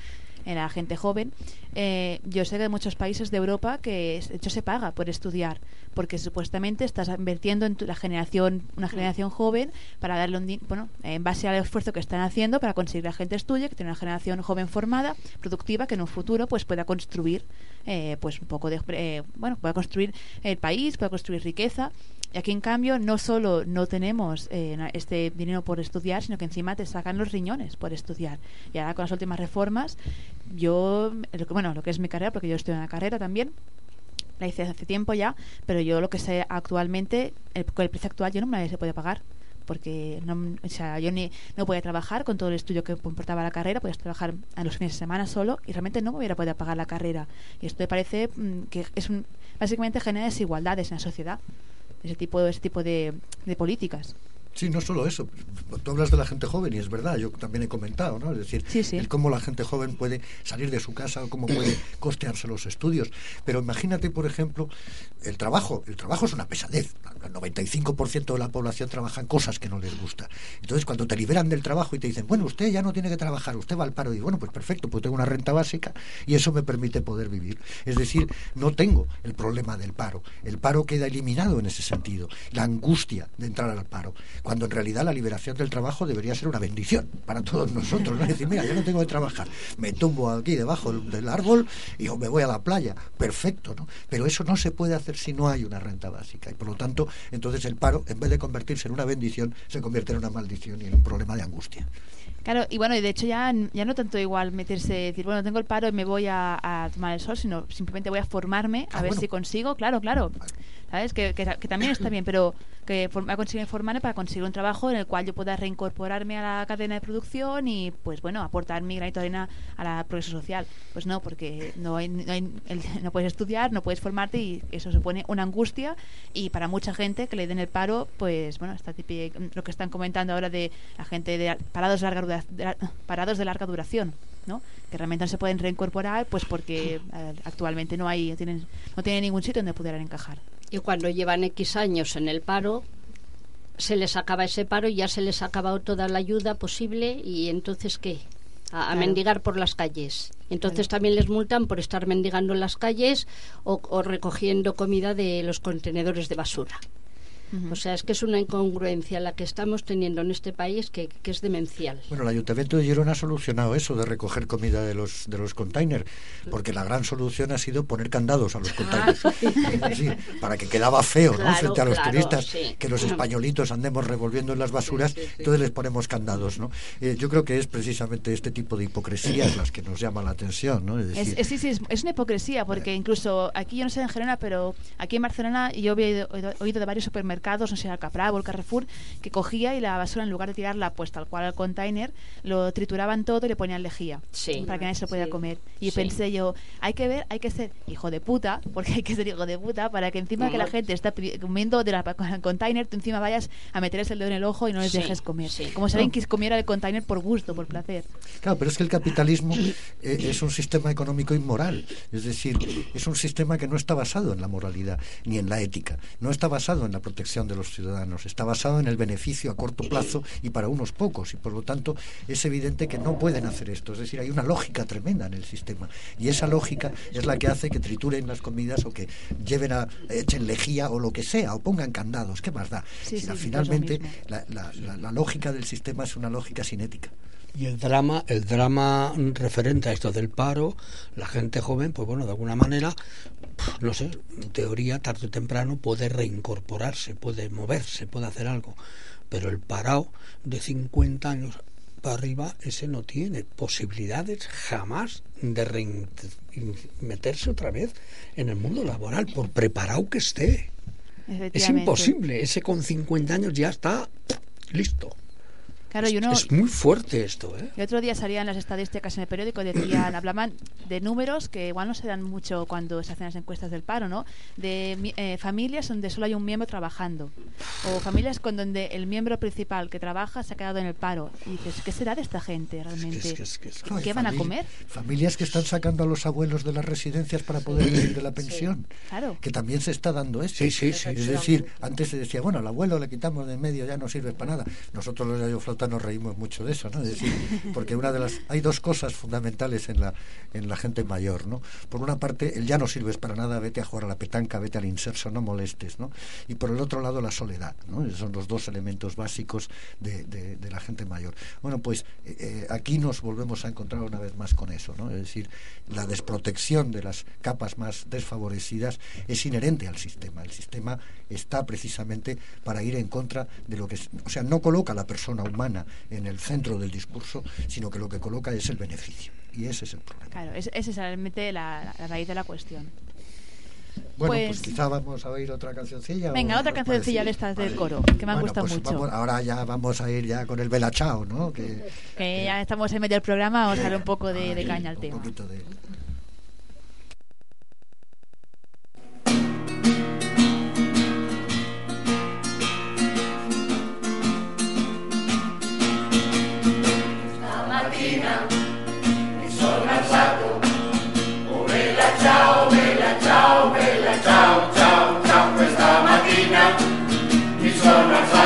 en la gente joven. eh, yo sé de muchos países de Europa que de hecho se paga por estudiar, porque supuestamente estás invirtiendo en tu- la generación, una generación joven para darle un bueno, en base al esfuerzo que están haciendo para conseguir que la gente estudie, que tiene una generación joven formada, productiva, que en un futuro pues pueda construir eh, pues un poco de eh, bueno, pueda construir el país, pueda construir riqueza. Y aquí, en cambio, no solo no tenemos eh, este dinero por estudiar, sino que encima te sacan los riñones por estudiar. Y ahora con las últimas reformas, yo, bueno, lo que es mi carrera, porque yo estoy en la carrera también, la hice hace tiempo ya, pero yo lo que sé actualmente, con el precio actual, yo no me la puede pagar. porque no, o sea, yo ni, no podía trabajar con todo el estudio que comportaba la carrera, podía trabajar a los fines de semana solo y realmente no me hubiera podido pagar la carrera. Y esto me parece mm, que es un, básicamente genera desigualdades en la sociedad, ese tipo, ese tipo de, de políticas. Sí, no solo eso. Tú hablas de la gente joven y es verdad, yo también he comentado, ¿no? Es decir, Sí, sí. el cómo la gente joven puede salir de su casa, cómo puede costearse los estudios. Pero imagínate, por ejemplo, el trabajo. El trabajo es una pesadez. El 95% de la población trabaja en cosas que no les gusta. Entonces, cuando te liberan del trabajo y te dicen, bueno, usted ya no tiene que trabajar, usted va al paro, y bueno, pues perfecto, pues tengo una renta básica y eso me permite poder vivir. Es decir, no tengo el problema del paro. El paro queda eliminado en ese sentido. La angustia de entrar al paro cuando en realidad la liberación del trabajo debería ser una bendición para todos nosotros. ¿no? Es decir, mira, yo no tengo que trabajar, me tumbo aquí debajo del, árbol y me voy a la playa, perfecto, ¿no? Pero eso no se puede hacer si no hay una renta básica y por lo tanto, entonces el paro, en vez de convertirse en una bendición, se convierte en una maldición y en un problema de angustia. Claro, y bueno, y de hecho ya, ya no tanto igual meterse, decir, bueno, tengo el paro y me voy a, a tomar el sol, sino simplemente voy a formarme a Ah, ver bueno. si consigo, claro, claro, ¿sabes? Que, que, también está bien, pero que for- voy a conseguir formarme para conseguir un trabajo en el cual yo pueda reincorporarme a la cadena de producción y, pues bueno, aportar mi granito de arena a la progreso social. Pues no, porque no, hay, no, hay- [LAUGHS] no puedes estudiar, no puedes formarte y eso supone una angustia y para mucha gente que le den el paro, pues bueno, está típico, lo que están comentando ahora de la gente de parados de larga duración. ¿no? que realmente no se pueden reincorporar pues porque eh, actualmente no hay tienen, no tienen ningún sitio donde pudieran encajar Y cuando llevan X años en el paro, se les acaba ese paro y ya se les ha acabado toda la ayuda posible y entonces ¿qué? A, a Claro. mendigar por las calles. Entonces Claro. también les multan por estar mendigando en las calles o, o recogiendo comida de los contenedores de basura. Ujú. O sea, es que es una incongruencia la que estamos teniendo en este país que, que es demencial. Bueno, el Ayuntamiento de Girona ha solucionado eso de recoger comida de los de los containers, porque la gran solución ha sido poner candados a los containers. [LAUGHS] Es decir, para que quedaba feo, ¿no? Claro, Frente a los claro, turistas, sí. que los españolitos andemos revolviendo en las basuras, Sí, sí, sí. entonces les ponemos candados, ¿no? Eh, yo creo que es precisamente este tipo de hipocresías las que nos llama la atención, ¿no? Es Es, decir, es, sí, sí, es, es una hipocresía, porque incluso aquí, yo no sé en Gerona, pero aquí en Barcelona yo había oído, oído- oído de varios supermercados, no sé, el Capravo, el Carrefour, que cogía y la basura, en lugar de tirarla pues tal cual al container, lo trituraban todo y le ponían lejía, Sí. para que nadie se lo pudiera Sí. comer. Y Sí. pensé yo, hay que ver, hay que ser hijo de puta, [LAUGHS] porque hay que ser hijo de puta, para que encima que la gente está comiendo de la, el container, tú encima vayas a meterles el dedo en el ojo y no les Sí, dejes comer. sí. Como si alguien quis- comiera el container por gusto, por placer. Claro, pero es que el capitalismo eh, es un sistema económico inmoral. Es decir, es un sistema que no está basado en la moralidad ni en la ética. No está basado en la protección de los ciudadanos. Está basado en el beneficio a corto plazo y para unos pocos. Y por lo tanto es evidente que no pueden hacer esto. Es decir, hay una lógica tremenda en el sistema. Y esa lógica es la que hace que trituren las comidas o que lleven a, echen lejía o lo que sea, o pongan candados. ¿Qué más da? Sí, Si sí, la- es lo finalmente la, la- la- la lógica del sistema es una lógica sin ética. Y el drama, el drama referente a esto del paro, la gente joven, pues bueno, de alguna manera, no sé, en teoría, tarde o temprano puede reincorporarse, puede moverse, puede hacer algo. Pero el parado de 50 años para arriba, ese no tiene posibilidades jamás de meterse otra vez en el mundo laboral, por preparado que esté. Es imposible, ese con 50 años ya está listo. Claro, es, y uno, es muy fuerte esto, ¿eh? El otro día salían las estadísticas en el periódico, decían, [COUGHS] hablaban de números que igual no se dan mucho cuando se hacen las encuestas del paro, ¿no? De eh, familias donde solo hay un miembro trabajando, o familias con donde el miembro principal que trabaja se ha quedado en el paro. Y dices, ¿qué será de esta gente realmente? Es que- es que- es que- No, ¿Qué van a comer? Familias que están sacando a los abuelos de las residencias para poder vivir de la pensión. Claro. Que también se está dando esto. Sí, sí, sí, Es sí. decir, antes se decía, bueno, al abuelo le quitamos de en medio, ya no sirve para nada. Nosotros los nos reímos mucho de eso, ¿no? Es decir, [LAUGHS] porque una de las hay dos cosas fundamentales en la en la gente mayor, ¿no? Por una parte, el ya no sirves para nada, vete a jugar a la petanca, vete al inserso, no molestes, ¿no? Y por el otro lado, la soledad, ¿no? Esos son los dos elementos básicos de, de- de la gente mayor. Bueno, pues eh, eh, aquí nos volvemos a encontrar una vez más con eso, ¿no? Es decir, la desprotección de las capas más desfavorecidas es inherente al sistema. El sistema está precisamente para ir en contra de lo que, es- o sea, no coloca a la persona humana en el centro del discurso, sino que lo que coloca es el beneficio. Y ese es el problema. Claro, es- esa es realmente la, la raíz de la cuestión. Bueno, Pues- pues, quizá vamos a oír otra cancioncilla. Venga, ¿o otra cancioncilla de estas del coro, que me han Bueno, gustado pues mucho. vamos- ahora ya vamos a ir ya con el Bella Chao, ¿no? Que, Que ya estamos en medio del programa, vamos a darle un poco de, de caña al un tema. poquito de- mi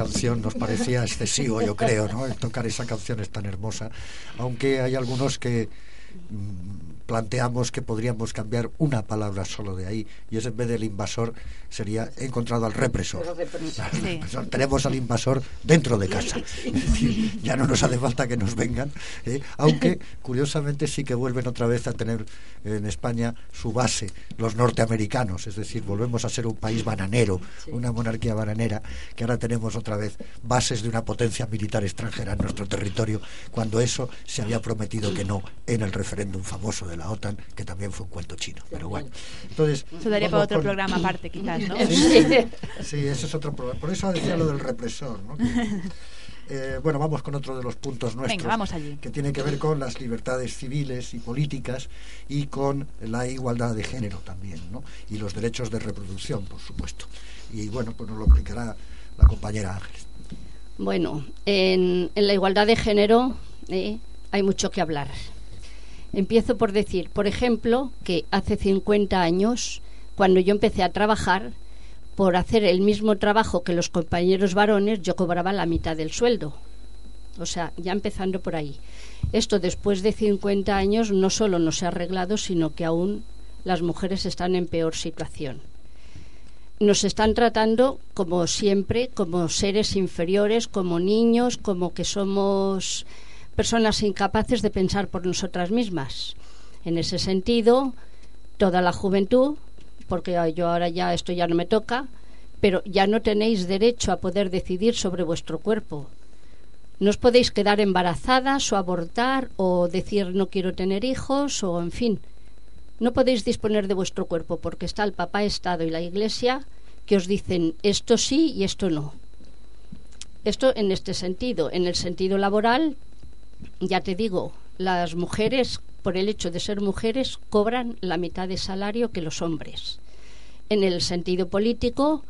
canción, nos parecía excesivo, yo creo, ¿no? El tocar esa canción es tan hermosa, aunque hay algunos que planteamos que podríamos cambiar una palabra solo de ahí, y es en vez del invasor sería he encontrado al represor. Al represor. Tenemos al invasor dentro de casa. [LAUGHS] Es decir, ya no nos hace falta que nos vengan, ¿eh? aunque curiosamente sí que vuelven otra vez a tener en España su base los norteamericanos, es decir, volvemos a ser un país bananero, una monarquía bananera, que ahora tenemos otra vez bases de una potencia militar extranjera en nuestro territorio, cuando eso se había prometido que no en el referéndum famoso de la OTAN, que también fue un cuento chino. Pero bueno, entonces... Eso daría para vamos otro con- programa aparte, quizás, ¿no? Sí, sí, ese es otro problema. Por eso decía lo del represor. ¿no? Que, eh, bueno, vamos con otro de los puntos nuestros. Venga, vamos allí. Que tiene que ver con las libertades civiles y políticas y con la igualdad de género también, ¿no? Y los derechos de reproducción, por supuesto. Y bueno, pues nos lo explicará la compañera Ángeles. Bueno, en, en la igualdad de género eh, hay mucho que hablar. Empiezo por decir, por ejemplo, que hace 50 años, cuando yo empecé a trabajar, por hacer el mismo trabajo que los compañeros varones, yo cobraba la mitad del sueldo. O sea, ya empezando por ahí. Esto después de 50 años no solo no se ha arreglado, sino que aún las mujeres están en peor situación nos están tratando como siempre, como seres inferiores, como niños, como que somos personas incapaces de pensar por nosotras mismas. En ese sentido, toda la juventud, porque yo ahora ya esto ya no me toca, pero ya no tenéis derecho a poder decidir sobre vuestro cuerpo. No os podéis quedar embarazadas o abortar o decir no quiero tener hijos o en fin. No podéis disponer de vuestro cuerpo porque está el papá Estado y la Iglesia que os dicen esto sí y esto no. Esto en este sentido. En el sentido laboral, ya te digo, las mujeres, por el hecho de ser mujeres, cobran la mitad de salario que los hombres. En el sentido político,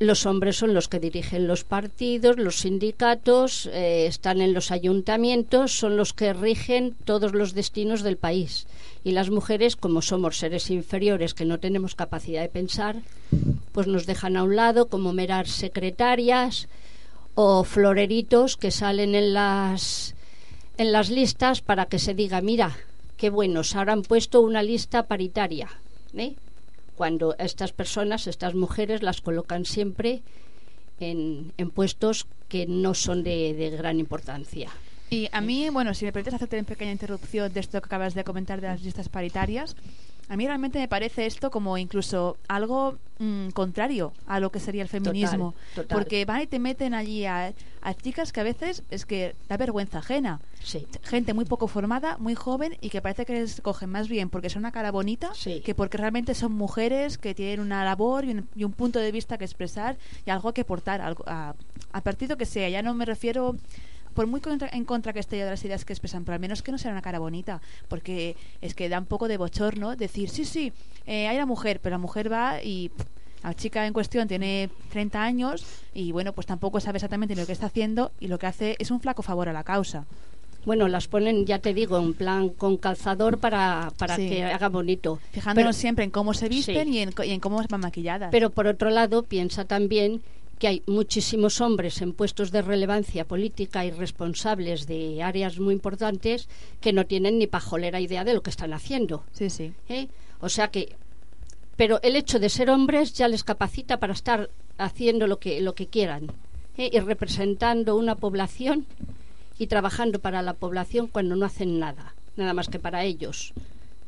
los hombres son los que dirigen los partidos, los sindicatos, eh, están en los ayuntamientos, son los que rigen todos los destinos del país. Y las mujeres, como somos seres inferiores que no tenemos capacidad de pensar, pues nos dejan a un lado como meras secretarias o floreritos que salen en las en las listas para que se diga, mira, qué buenos, ahora han puesto una lista paritaria. ¿eh? cuando estas personas, estas mujeres, las colocan siempre en, en puestos que no son de, de gran importancia. Y a mí, bueno, si me permites hacerte una pequeña interrupción de esto que acabas de comentar de las listas paritarias, a mí realmente me parece esto como incluso algo mm, contrario a lo que sería el feminismo. Total, total. Porque van y te meten allí a, a chicas que a veces es que da vergüenza ajena. Sí. Gente muy poco formada, muy joven y que parece que les cogen más bien porque son una cara bonita Sí. que porque realmente son mujeres que tienen una labor y un, y un punto de vista que expresar y algo que aportar algo, a, a partido que sea. Ya no me refiero por muy contra- en contra que esté yo de las ideas que expresan, pero al menos que no sea una cara bonita, porque es que da un poco de bochorno decir, sí, sí, eh, hay la mujer, pero la mujer va y pff, la chica en cuestión tiene 30 años y bueno, pues tampoco sabe exactamente lo que está haciendo y lo que hace es un flaco favor a la causa. Bueno, las ponen, ya te digo, en plan con calzador para, para Sí. que haga bonito. Fijándonos Pero- siempre en cómo se visten Sí. y, en, y en cómo van maquilladas. Pero por otro lado, piensa también que hay muchísimos hombres en puestos de relevancia política y responsables de áreas muy importantes que no tienen ni pajolera idea de lo que están haciendo. sí, sí. ¿eh? O sea que, pero el hecho de ser hombres ya les capacita para estar haciendo lo que lo que quieran ¿eh? y representando una población y trabajando para la población cuando no hacen nada, nada más que para ellos.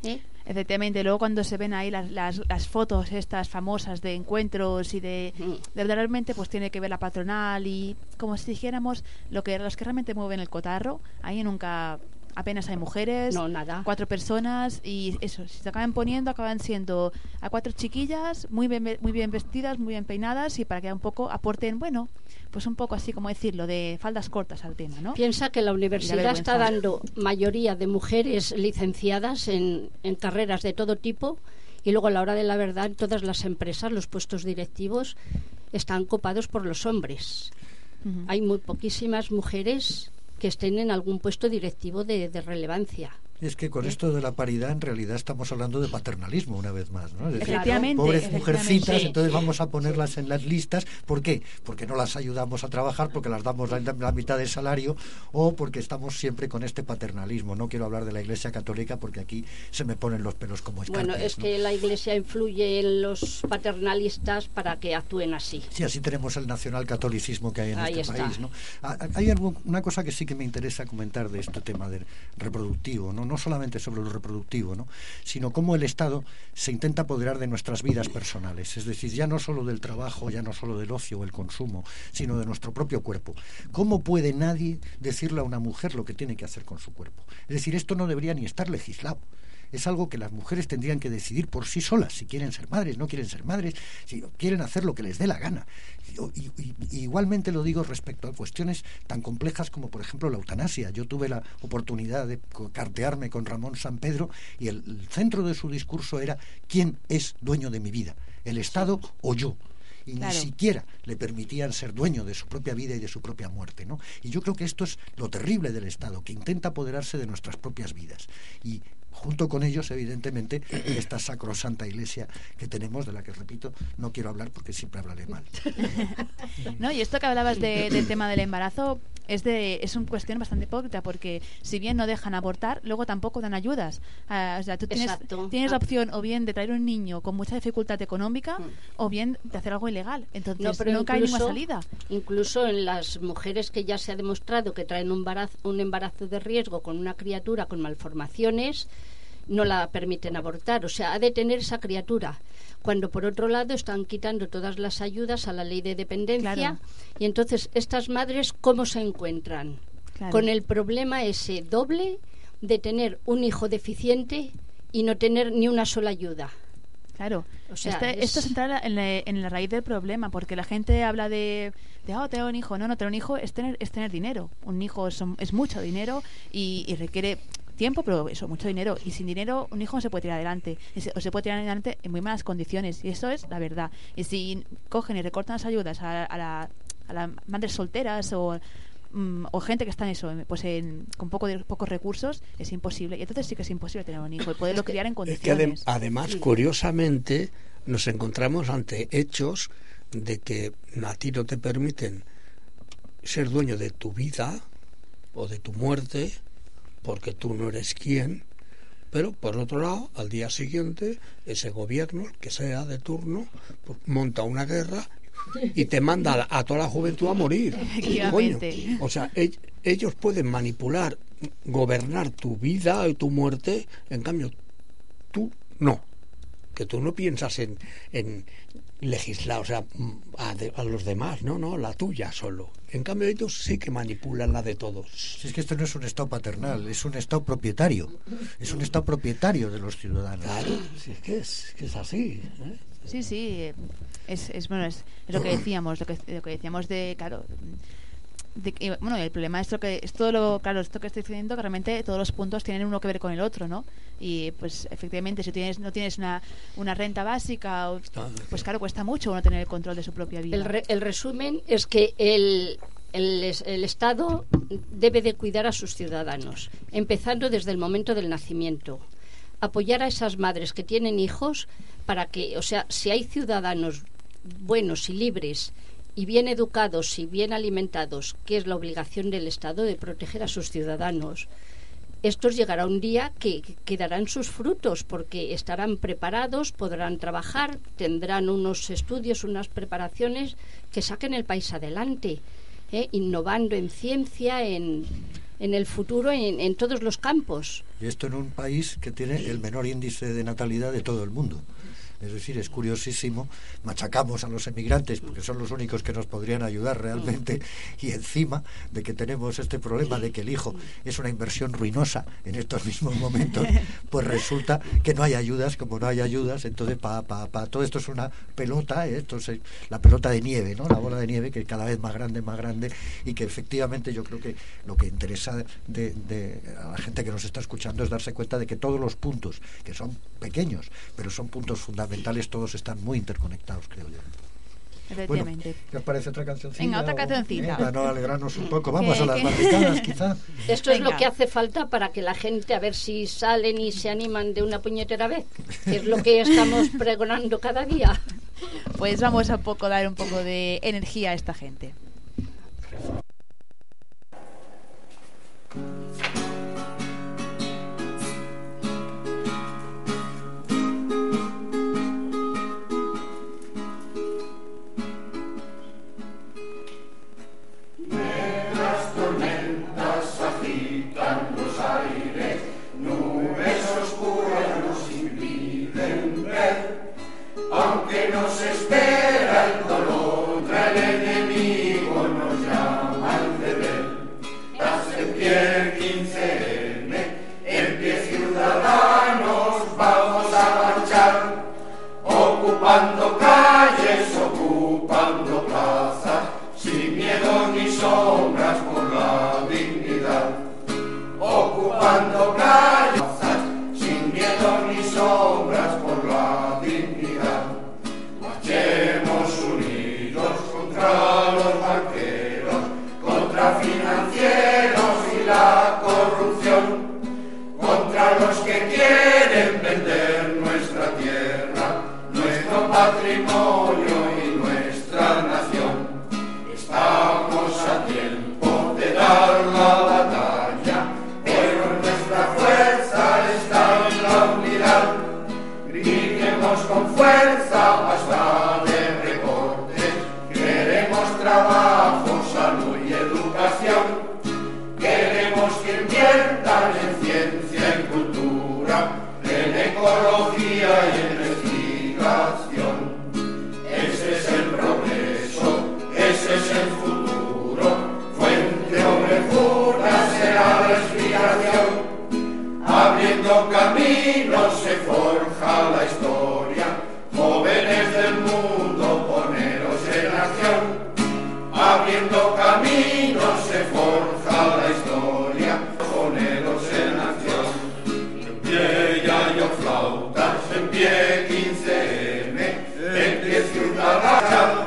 ¿Eh? Efectivamente, luego cuando se ven ahí las, las, las fotos estas famosas de encuentros y de, Mm. de realmente pues tiene que ver la patronal y como si dijéramos lo que los que realmente mueven el cotarro, ahí nunca apenas hay mujeres, No, nada. cuatro personas y eso, si se acaban poniendo acaban siendo a cuatro chiquillas muy bien muy bien vestidas, muy bien peinadas y para que un poco aporten, bueno, pues un poco así como decirlo de faldas cortas al tema, ¿no? Piensa que la universidad está dando mayoría de mujeres licenciadas en, en carreras de todo tipo y luego a la hora de la verdad en todas las empresas los puestos directivos están copados por los hombres. Hay muy poquísimas mujeres que estén en algún puesto directivo de, de relevancia. Es que con esto de la paridad en realidad estamos hablando de paternalismo una vez más, ¿no? Es decir, Efectivamente, pobres mujercitas, entonces vamos a ponerlas en las listas. ¿Por qué? Porque no las ayudamos a trabajar, porque las damos la, la mitad del salario o porque estamos siempre con este paternalismo. No quiero hablar de la Iglesia Católica porque aquí se me ponen los pelos como escarpias. Bueno, es ¿no? que la Iglesia influye en los paternalistas para que actúen así. Sí, así tenemos el nacionalcatolicismo que hay en Ahí este está. país. ¿no? Hay algo- una cosa que sí que me interesa comentar de este tema del reproductivo, ¿no? No solamente sobre lo reproductivo, ¿no? sino cómo el Estado se intenta apoderar de nuestras vidas personales, es decir, ya no solo del trabajo, ya no solo del ocio o el consumo, sino de nuestro propio cuerpo. ¿Cómo puede nadie decirle a una mujer lo que tiene que hacer con su cuerpo? Es decir, esto no debería ni estar legislado es algo que las mujeres tendrían que decidir por sí solas, si quieren ser madres, no quieren ser madres, si quieren hacer lo que les dé la gana. Y, y- y- igualmente lo digo respecto a cuestiones tan complejas como, por ejemplo, la eutanasia. Yo tuve la oportunidad de cartearme con Ramón San Pedro y el, el centro de su discurso era ¿quién es dueño de mi vida? ¿El Estado o yo? y Claro. ni siquiera le permitían ser dueño de su propia vida y de su propia muerte, ¿no? Y yo creo que esto es lo terrible del Estado, que intenta apoderarse de nuestras propias vidas y junto con ellos, evidentemente, [CLEARS THROAT] esta sacrosanta iglesia que tenemos, de la que repito, no quiero hablar porque siempre hablaré mal. [LAUGHS] No, y esto que hablabas de- del tema del embarazo es de es una cuestión bastante hipócrita porque si bien no dejan abortar, luego tampoco dan ayudas. Ah, o sea, tú tienes, tienes la Ah. opción o bien de traer un niño con mucha dificultad económica o bien de hacer algo ilegal. Entonces No, pero nunca hay ninguna salida. Incluso en las mujeres que ya se ha demostrado que traen un embarazo, un embarazo de riesgo con una criatura con malformaciones, no la permiten abortar. O sea, ha de tener esa criatura. Cuando por otro lado están quitando todas las ayudas a la ley de dependencia. Claro. Y entonces, ¿estas madres cómo se encuentran? Claro. Con el problema ese doble de tener un hijo deficiente y no tener ni una sola ayuda. Claro, O sea, es- esto es entrar en la, en la raíz del problema, porque la gente habla de, de oh, tener un hijo. No, no, tener un hijo es tener, es tener dinero. Un hijo es, es mucho dinero y, y requiere tiempo, pero eso, mucho dinero. Y sin dinero, un hijo no se puede tirar adelante. O se puede tirar adelante en muy malas condiciones. Y eso es la verdad. Y si cogen y recortan las ayudas a, a la- a las madres solteras o mm, o gente que está en eso, pues en, con poco de, pocos recursos, es imposible. Y entonces sí que es imposible tener un hijo y poderlo criar en Es que adem- condiciones. además, curiosamente, nos encontramos ante hechos de que a ti no te permiten ser dueño de tu vida o de tu muerte, porque tú no eres quien, pero por otro lado, al día siguiente, ese gobierno, el que sea de turno, pues, monta una guerra y te manda a, toda la juventud a morir. Coño. O sea, ell- ellos pueden manipular, gobernar tu vida y tu muerte, en cambio, tú no. Que tú no piensas en, en legislar, o sea, mm, a, de- a los demás, no, no, la tuya solo. En cambio, ellos sí que manipulan la de todos. Si es que esto no es un Estado paternal, es un Estado propietario. Es un Estado propietario de los ciudadanos. Claro, si es que es, que es así. ¿eh? Sí, sí, eh, es, es bueno, es, es lo que [CLEARS THROAT] decíamos, lo que, lo que decíamos de, claro, de que, bueno, el problema es lo que es todo lo, claro, esto que estoy diciendo que realmente todos los puntos tienen uno que ver con el otro, ¿no? Y pues efectivamente si tienes no tienes una, una renta básica, o- pues claro, cuesta mucho uno tener el control de su propia vida. El, re- el resumen es que el, el, es- el Estado debe de cuidar a sus ciudadanos, empezando desde el momento del nacimiento. Apoyar a esas madres que tienen hijos para que, o sea, si hay ciudadanos buenos y libres y bien educados y bien alimentados, que es la obligación del Estado de proteger a sus ciudadanos, estos llegará un día que, que darán sus frutos porque estarán preparados, podrán trabajar, tendrán unos estudios, unas preparaciones que saquen el país adelante, ¿eh? innovando en ciencia, en, en el futuro, en, en todos los campos. Y esto en un país que tiene el menor índice de natalidad de todo el mundo. Es decir, es curiosísimo, machacamos a los emigrantes porque son los únicos que nos podrían ayudar realmente y encima de que tenemos este problema de que el hijo es una inversión ruinosa en estos mismos momentos, pues resulta que no hay ayudas, como no hay ayudas, entonces pa, pa, pa, todo esto es una pelota, ¿eh? esto es la pelota de nieve, ¿no? La bola de nieve que cada vez más grande, más grande y que efectivamente yo creo que lo que interesa a la gente que nos está escuchando es darse cuenta de que todos los puntos, que son pequeños, pero son puntos fundamentales, todos están muy interconectados, creo yo. Bueno. ¿qué os parece otra cancioncita? Venga, otra o- cancioncita. eh, Para no alegrarnos un poco. [LAUGHS] Vamos ¿Qué- a las barricadas, quizá. [LAUGHS] Esto es lo que hace falta para que la gente a ver si salen y se animan de una puñetera vez, que es lo que estamos [LAUGHS] pregonando cada día. Pues vamos a poco dar un poco de energía a esta gente. Ocupando calles, ocupando plazas, sin miedo ni sombras por la dignidad. Ocupando calles, sin miedo ni sombras por la dignidad. Marchemos unidos contra los banqueros, contra financieros y la corrupción, contra los que quieren vender nuestra tierra, nuestro caminos se forja la historia. Jóvenes del mundo, poneros en acción. Abriendo caminos se forja la historia. Poneros en acción. En pie yayo flautas, en pie 15M, en pie ciudadana.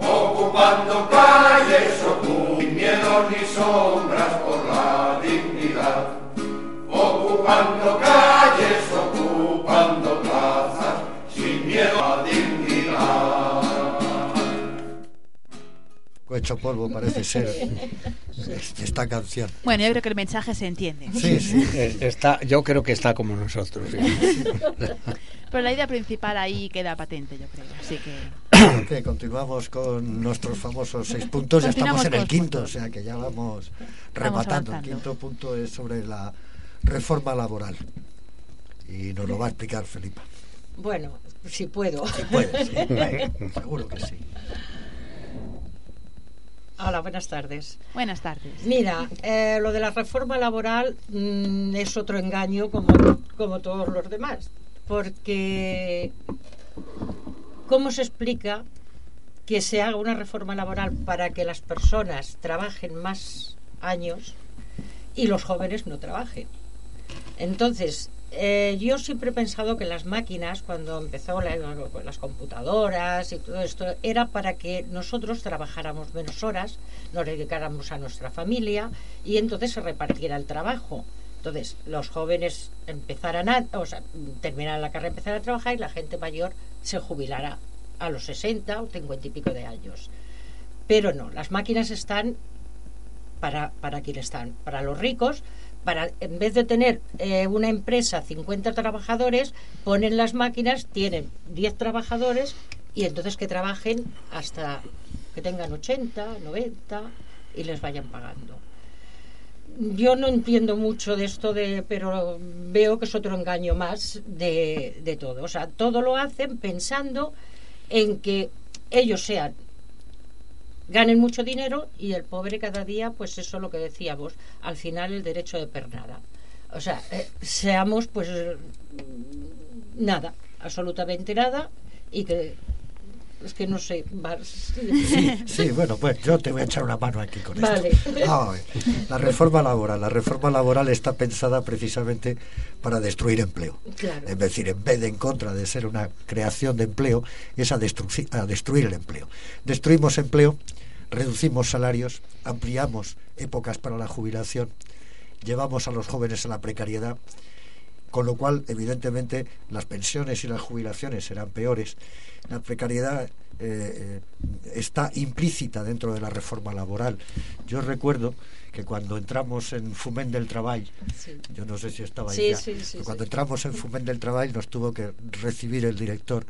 Ocupando calles, ocupando sin miedo ni sombras por la dignidad ocupando calles, ocupando plazas, sin miedo a dignidad. Hecho polvo parece ser esta canción. Bueno, yo creo que el mensaje se entiende. Sí, sí. Está, yo creo que está como nosotros. sí. [LAUGHS] Pero la idea principal ahí queda patente, yo creo. Así que que continuamos con nuestros famosos seis puntos. Ya estamos en el quinto, o sea que ya vamos rematando. El quinto punto es sobre la reforma laboral. Y nos lo va a explicar Felipa. Bueno, si puedo. Puede, sí. [LAUGHS] Seguro que sí. Hola, buenas tardes. Buenas tardes. Mira, eh, lo de la reforma laboral mm, es otro engaño como, como todos los demás. Porque, ¿cómo se explica que se haga una reforma laboral para que las personas trabajen más años y los jóvenes no trabajen? Entonces, eh, yo siempre he pensado que las máquinas, cuando empezó la- las computadoras y todo esto, era para que nosotros trabajáramos menos horas, nos dedicáramos a nuestra familia y entonces se repartiera el trabajo. Entonces, los jóvenes empezaran a, o sea, terminaran la carrera, empezaran a trabajar y la gente mayor se jubilará a los 60 o 50 y pico de años. Pero no, las máquinas están para, para están, para los ricos, para en vez de tener eh, una empresa 50 trabajadores, ponen las máquinas, tienen 10 trabajadores y entonces que trabajen hasta que tengan 80, 90 y les vayan pagando. Yo no entiendo mucho de esto, de, pero veo que es otro engaño más de, de todo. O sea, todo lo hacen pensando en que ellos sean ganen mucho dinero y el pobre cada día, pues eso es lo que decíamos, al final el derecho de pernada. O sea, eh, seamos pues nada, absolutamente nada y que es que no sé, [LAUGHS] Sí, bueno, pues yo te voy a echar una mano aquí con Vale. esto. Ay, la reforma laboral. La reforma laboral está pensada precisamente para destruir empleo. Claro. Es decir, en vez de en contra de ser una creación de empleo, es a, a destruir el empleo. Destruimos empleo, reducimos salarios, ampliamos épocas para la jubilación, llevamos a los jóvenes a la precariedad, con lo cual, evidentemente, las pensiones y las jubilaciones serán peores. La precariedad eh, eh, está implícita dentro de la reforma laboral. Yo recuerdo que cuando entramos en Fumen del Trabajo, Sí. yo no sé si estaba ahí Sí, ya, sí, sí, pero cuando entramos en Fumen del Trabajo nos tuvo que recibir el director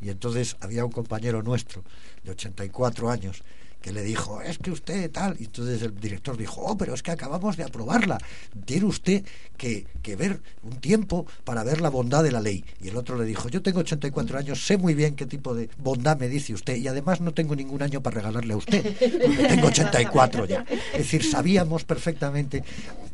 y entonces había un compañero nuestro de 84 años que le dijo, es que usted tal, y entonces el director dijo, oh, pero es que acabamos de aprobarla, tiene usted que, que ver un tiempo para ver la bondad de la ley. Y el otro le dijo, yo tengo 84 años, sé muy bien qué tipo de bondad me dice usted, y además no tengo ningún año para regalarle a usted, porque tengo 84 ya. Es decir, sabíamos perfectamente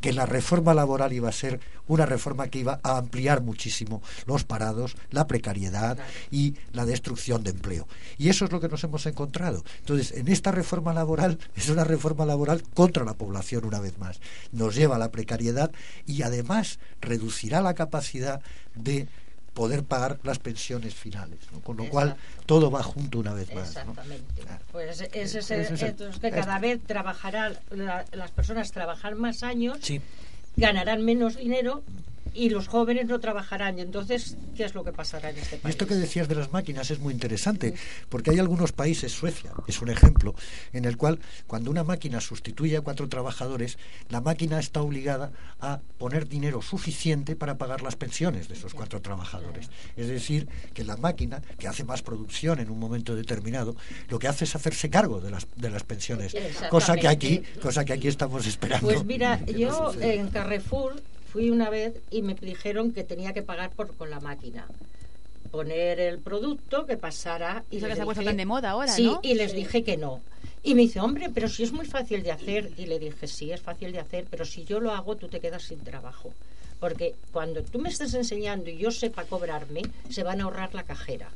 que la reforma laboral iba a ser una reforma que iba a ampliar muchísimo los parados, la precariedad y la destrucción de empleo. Y eso es lo que nos hemos encontrado. Entonces, en esta reforma laboral es una reforma laboral contra la población una vez más. Nos lleva a la precariedad y además reducirá la capacidad de poder pagar las pensiones finales. ¿no? Con lo cual, todo va junto una vez más. ¿no? Exactamente. Claro. Pues ese es Ese es el, el- entonces que cada este. vez trabajarán la- las personas trabajarán más años, Sí. ganarán menos dinero y los jóvenes no trabajarán. Y entonces, ¿qué es lo que pasará en este país? esto que decías de las máquinas es muy interesante, porque hay algunos países, Suecia es un ejemplo, en el cual cuando una máquina sustituye a cuatro trabajadores, la máquina está obligada a poner dinero suficiente para pagar las pensiones de esos cuatro trabajadores. Es decir, que la máquina, que hace más producción en un momento determinado, lo que hace es hacerse cargo de las, de las pensiones, cosa que aquí, cosa que aquí estamos esperando. Pues mira, [LAUGHS] yo en Carrefour fui una vez y me dijeron que tenía que pagar por con la máquina. Poner el producto que pasara y Eso que se ha puesto tan de moda ahora, sí, ¿no? y les dije que no. Y me dice, hombre, pero si es muy fácil de hacer. Y le dije, sí, es fácil de hacer, pero si yo lo hago, tú te quedas sin trabajo. Porque cuando tú me estés enseñando y yo sepa cobrarme, se van a ahorrar la cajera.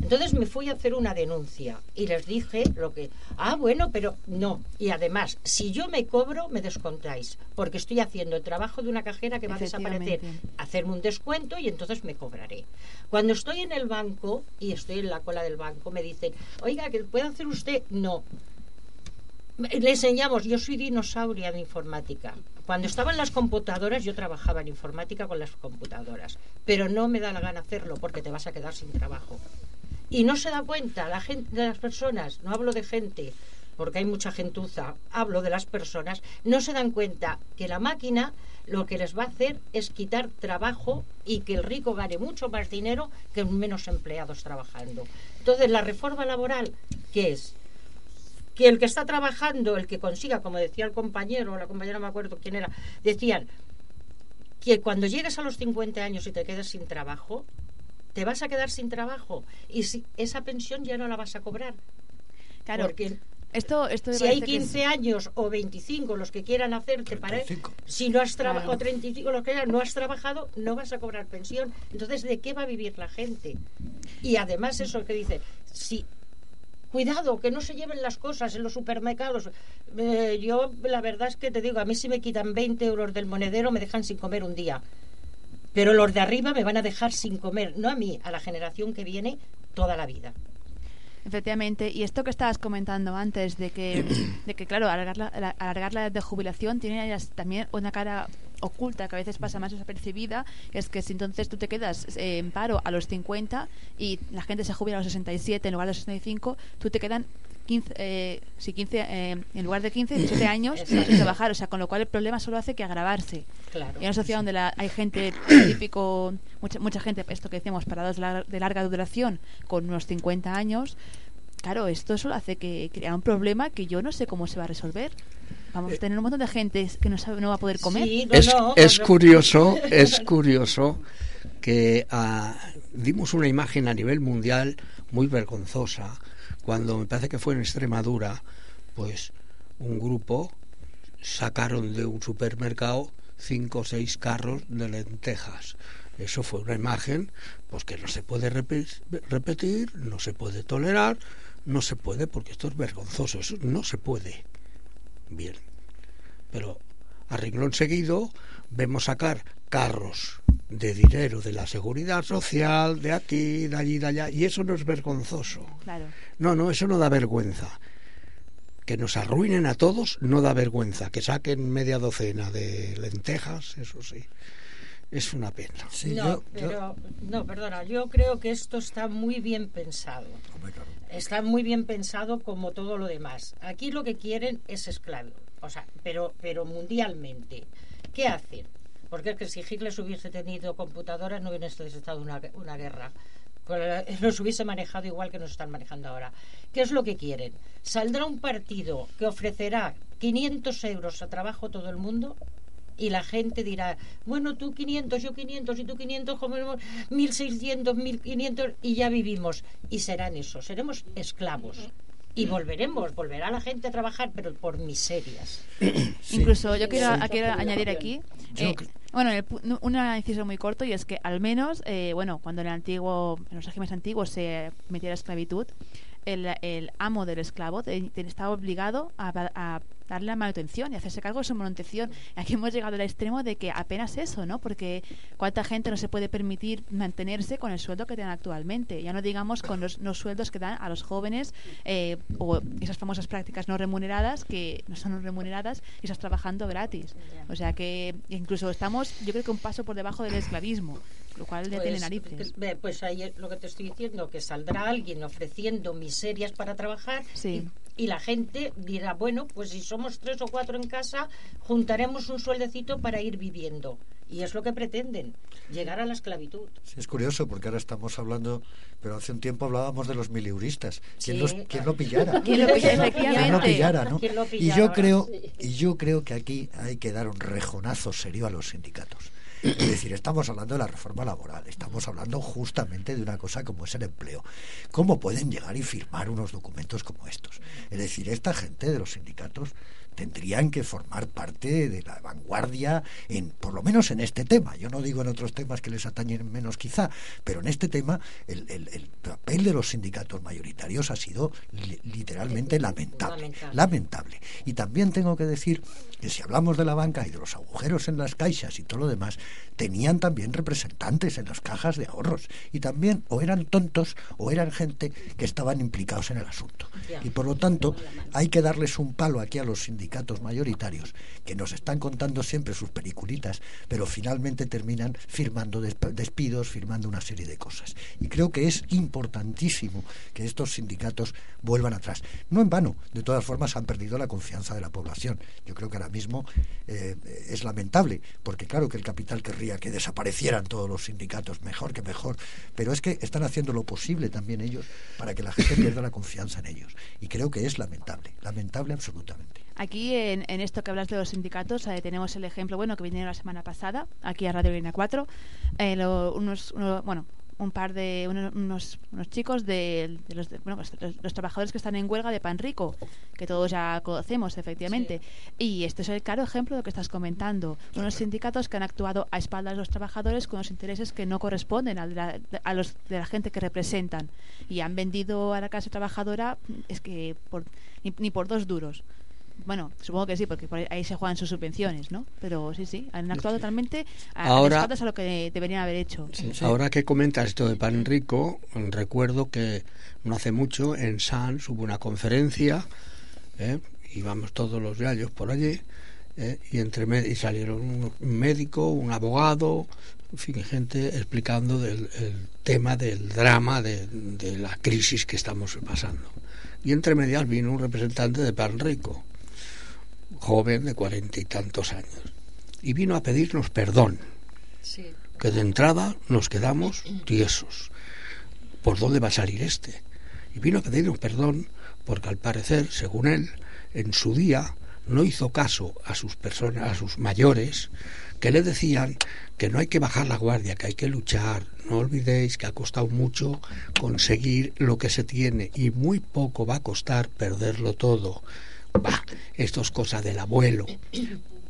Entonces me fui a hacer una denuncia y les dije lo que, ah, bueno, pero no. Y además, si yo me cobro, me descontáis, porque estoy haciendo el trabajo de una cajera que va a desaparecer. Hacerme un descuento y entonces me cobraré. Cuando estoy en el banco y estoy en la cola del banco, me dicen, oiga, ¿que puede hacer usted? No. Le enseñamos, yo soy dinosauria de informática. Cuando estaban las computadoras, yo trabajaba en informática con las computadoras, pero no me da la gana hacerlo porque te vas a quedar sin trabajo. Y no se da cuenta la gente de las personas, no hablo de gente, porque hay mucha gentuza, hablo de las personas, no se dan cuenta que la máquina lo que les va a hacer es quitar trabajo y que el rico gane mucho más dinero que menos empleados trabajando. Entonces, la reforma laboral, ¿qué es? Que el que está trabajando, el que consiga, como decía el compañero, o la compañera, no me acuerdo quién era, decían que cuando llegues a los 50 años y te quedes sin trabajo, te vas a quedar sin trabajo y si, esa pensión ya no la vas a cobrar. Claro. Porque Esto, esto si hay parece que es- 15 años o 25 los que quieran hacerte para 35. si no has trabajado Claro. 35 los que quieran, no has trabajado no vas a cobrar pensión entonces de qué va a vivir la gente y además eso que dice si cuidado que no se lleven las cosas en los supermercados Eh, yo la verdad es que te digo a mí si me quitan 20 euros del monedero me dejan sin comer un día pero los de arriba me van a dejar sin comer no a mí a la generación que viene toda la vida. Efectivamente, y esto que estabas comentando antes de que, [COUGHS] de que claro, alargar la, la- alargar la edad de jubilación tiene también una cara oculta que a veces pasa más desapercibida, es que si entonces tú te quedas eh, en paro a los 50 y la gente se jubila a los 67 en lugar de los 65, tú te quedan 15, eh, sí, 15 eh, en lugar de 15, 17 [COUGHS] años sin trabajar, o sea, con lo cual el problema solo hace que agravarse. claro Y en una sociedad donde la- hay gente [COUGHS] típico, mucha, mucha gente, esto que decíamos, parados de, lar- de larga duración, con unos 50 años, claro, esto solo hace que crea un problema que yo no sé cómo se va a resolver. Vamos a tener un montón de gente que no, sabe, no va a poder comer. Sí, no, es, no, es curioso, es [LAUGHS] curioso que ah, dimos una imagen a nivel mundial muy vergonzosa cuando me parece que fue en Extremadura, pues un grupo sacaron de un supermercado cinco o seis carros de lentejas. Eso fue una imagen pues que no se puede repe- repetir, no se puede tolerar, no se puede porque esto es vergonzoso, eso no se puede. Bien, pero a renglón seguido vemos sacar carros de dinero de la seguridad social, de aquí, de allí, de allá, y eso no es vergonzoso. Claro. No, no, eso no da vergüenza. Que nos arruinen a todos no da vergüenza. Que saquen media docena de lentejas, eso sí. Es una pena. Sí, no, yo- yo- pero no, perdona, yo creo que esto está muy bien pensado. Está muy bien pensado como todo lo demás. Aquí lo que quieren es esclavo, o sea, pero pero mundialmente. ¿Qué hacen? Porque es que si Hitler hubiese tenido computadoras no hubiera estado una, una guerra. Nos hubiese manejado igual que nos están manejando ahora. ¿Qué es lo que quieren? ¿Saldrá un partido que ofrecerá 500 euros a trabajo todo el mundo? y la gente dirá, bueno, tú 500, yo 500 y tú 500, comemos 1600, 1500 y ya vivimos. Y serán eso, seremos esclavos. Y volveremos, volverá la gente a trabajar, pero por miserias. [CLEARS THROAT] Sí. Incluso yo quiero, Sí. quiero añadir aquí, eh, bueno, en el pu- no, un inciso muy corto y es que al menos, eh, bueno, cuando en el antiguo, en los regímenes antiguos se metía la esclavitud, el, el amo del esclavo te- te- estaba obligado a darle la manutención y hacerse cargo de su manutención. Aquí hemos llegado al extremo de que apenas eso, ¿no? Porque cuánta gente no se puede permitir mantenerse con el sueldo que tienen actualmente. Ya no digamos con los, los sueldos que dan a los jóvenes eh, o esas famosas prácticas no remuneradas que no son remuneradas y estás trabajando gratis. O sea que incluso estamos, yo creo que un paso por debajo del esclavismo, lo cual ya tiene narices. pues, pues ahí es lo que te estoy diciendo, que saldrá alguien ofreciendo miserias para trabajar Sí. y, y la gente dirá, bueno, pues si somos tres o cuatro en casa, juntaremos un sueldecito para ir viviendo. Y es lo que pretenden, llegar a la esclavitud. Sí, es curioso porque ahora estamos hablando, pero hace un tiempo hablábamos de los miliuristas. ¿Quién, Sí, los- quién lo [LAUGHS] pillara? ¿Quién lo pilla- ¿Quién lo pillara, no? ¿Quién lo Y pillara yo ahora? creo, y yo creo que aquí hay que dar un rejonazo serio a los sindicatos. Es decir, estamos hablando de la reforma laboral, estamos hablando justamente de una cosa como es el empleo. ¿Cómo pueden llegar y firmar unos documentos como estos? Es decir, esta gente de los sindicatos tendrían que formar parte de la vanguardia en por lo menos en este tema yo no digo en otros temas que les atañen menos quizá pero en este tema el, el- el papel de los sindicatos mayoritarios ha sido li- literalmente lamentable Lamentable. lamentable y también tengo que decir que si hablamos de la banca y de los agujeros en las caixas y todo lo demás tenían también representantes en las cajas de ahorros y también o eran tontos o eran gente que estaban implicados en el asunto y por lo tanto hay que darles un palo aquí a los sindicatos mayoritarios que nos están contando siempre sus peliculitas, pero finalmente terminan firmando desp- despidos, firmando una serie de cosas. Y creo que es importantísimo que estos sindicatos vuelvan atrás. No en vano, de todas formas han perdido la confianza de la población. Yo creo que ahora mismo eh, es lamentable, porque claro que el capital querría que desaparecieran todos los sindicatos, mejor que mejor, pero es que están haciendo lo posible también ellos para que la gente pierda la confianza en ellos. Y creo que es lamentable, lamentable absolutamente. Aquí, en, en esto que hablas de los sindicatos, eh, tenemos el ejemplo, bueno, que vinieron la semana pasada, aquí a Radio Línea 4, eh, lo- unos, uno- bueno, un par de, uno- unos, unos chicos de, de los, de- bueno, pues, los, los trabajadores que están en huelga de Pan Rico, que todos ya conocemos, efectivamente. Y este es el claro ejemplo de lo que estás comentando. Unos sindicatos que han actuado a espaldas de los trabajadores con los intereses que no corresponden de la, a los de la gente que representan. Y han vendido a la clase trabajadora, es que por, ni, ni por dos duros. Bueno, supongo que sí, porque por ahí- se juegan sus subvenciones, ¿no? Pero sí, sí, han actuado totalmente a, Ahora- espaldas a lo que deberían haber hecho. Ahora que comentas esto de Pan Rico, recuerdo que no hace mucho en Sans hubo una conferencia, ¿eh? íbamos todos los gallos por allí, ¿eh? y entre med- y salieron un médico, un abogado, en fin, gente explicando del el tema del drama de, de la crisis que estamos pasando. Y entre medias vino un representante de Pan Rico, joven de cuarenta y tantos años, y vino a pedirnos perdón Sí. que de entrada nos quedamos tiesos. ¿Por dónde va a salir este? Y vino a pedirnos perdón porque al parecer, según él, en su día no hizo caso a sus personas, a sus mayores, que le decían que no hay que bajar la guardia, que hay que luchar. No olvidéis que ha costado mucho conseguir lo que se tiene y muy poco va a costar perderlo todo. Bah, esto es cosa del abuelo.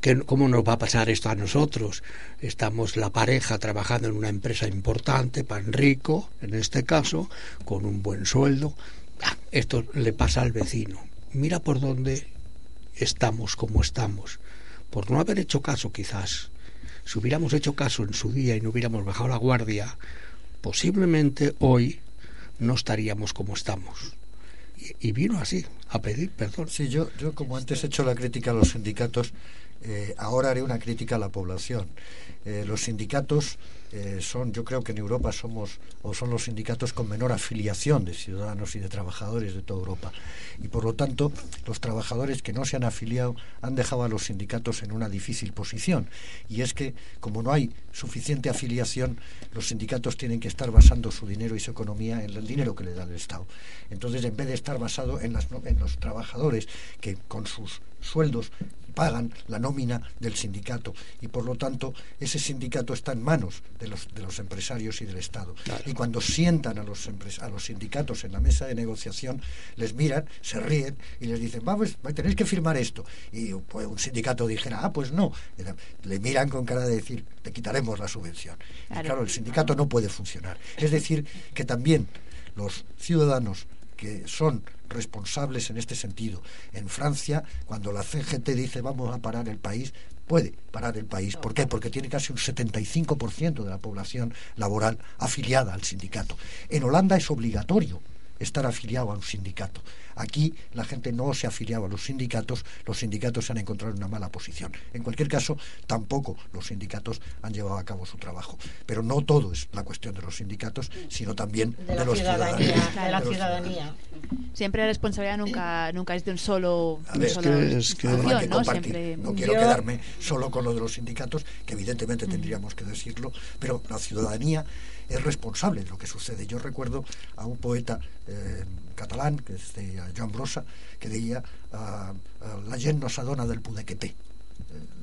¿Qué- ¿Cómo nos va a pasar esto a nosotros? Estamos la pareja trabajando en una empresa importante, pan rico, en este caso, con un buen sueldo. Ah, Esto le pasa al vecino. Mira por dónde estamos como estamos. Por no haber hecho caso, quizás. Si hubiéramos hecho caso en su día y no hubiéramos bajado la guardia, posiblemente hoy no estaríamos como estamos. Y, vino así, a pedir perdón. Sí, yo, yo como antes he hecho la crítica a los sindicatos, eh, ahora haré una crítica a la población. Eh, los sindicatos eh, son, yo creo que en Europa somos, o son los sindicatos con menor afiliación de ciudadanos y de trabajadores de toda Europa. Y por lo tanto, los trabajadores que no se han afiliado han dejado a los sindicatos en una difícil posición. Y es que, como no hay suficiente afiliación, los sindicatos tienen que estar basando su dinero y su economía en el dinero que le da el Estado. Entonces, en vez de estar basado en, las, en los trabajadores que con sus sueldos pagan la nómina del sindicato y por lo tanto ese sindicato está en manos de los, de los empresarios y del Estado. Y cuando sientan a los, a los sindicatos en la mesa de negociación, les miran, se ríen y les dicen, vamos, tenéis que firmar esto. Y pues, un sindicato dijera, ah, pues no. Le miran con cara de decir, te quitaremos la subvención. Y claro, el sindicato no puede funcionar. Es decir, que también los ciudadanos que son responsables en este sentido. En Francia, cuando la CGT dice vamos a parar el país, puede parar el país. ¿Por qué? Porque tiene casi un 75% de la población laboral afiliada al sindicato. En Holanda es obligatorio estar afiliado a un sindicato. Aquí la gente no se ha afiliado a los sindicatos, los sindicatos se han encontrado en una mala posición. En cualquier caso, tampoco los sindicatos han llevado a cabo su trabajo. Pero no todo es la cuestión de los sindicatos, sino también De de, la los ciudadanía. ciudadanos. De la ciudadanía. Siempre la responsabilidad nunca nunca es de un solo, A ver, sola que es que- ¿no? Siempre No quiero Yo- quedarme solo con lo de los sindicatos, que evidentemente tendríamos que decirlo, pero la ciudadanía es responsable de lo que sucede. Yo recuerdo a un poeta eh, catalán, que es de Joan Brossa, que decía ah, ah, la gent no s'adona del poder que té. Eh,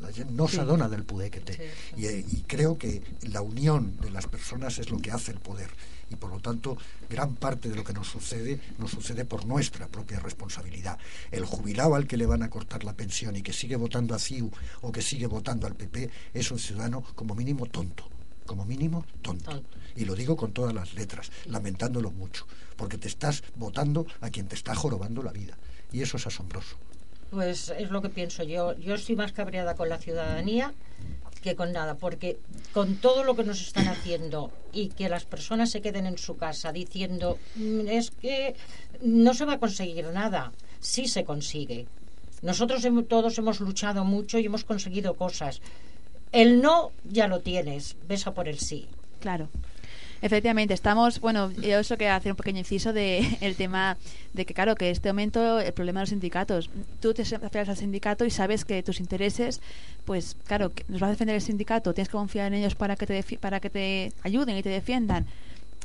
La gent no s'adona del poder que té. Y, eh, y creo que la unión de las personas es lo que hace el poder. Y por lo tanto, gran parte de lo que nos sucede nos sucede por nuestra propia responsabilidad. El jubilado al que le van a cortar la pensión y que sigue votando a CIU o que sigue votando al PP es un ciudadano como mínimo tonto. Como mínimo tonto. Tonto. Y lo digo con todas las letras, lamentándolo mucho, porque te estás votando a quien te está jorobando la vida. Y eso es asombroso. Pues es lo que pienso yo. Yo estoy más cabreada con la ciudadanía que con nada, porque con todo lo que nos están haciendo y que las personas se queden en su casa diciendo "Mm, es que no se va a conseguir nada, sí se consigue. Nosotros hemos- todos hemos luchado mucho y hemos conseguido cosas. El no ya lo tienes, ves a por el sí. Claro. Efectivamente, estamos, bueno, yo eso que hacer un pequeño inciso de el tema de que, claro, que este momento el problema de los sindicatos. Tú te afilias al sindicato y sabes que tus intereses, pues, claro, nos va a defender el sindicato, tienes que confiar en ellos para que te para que te ayuden y te defiendan.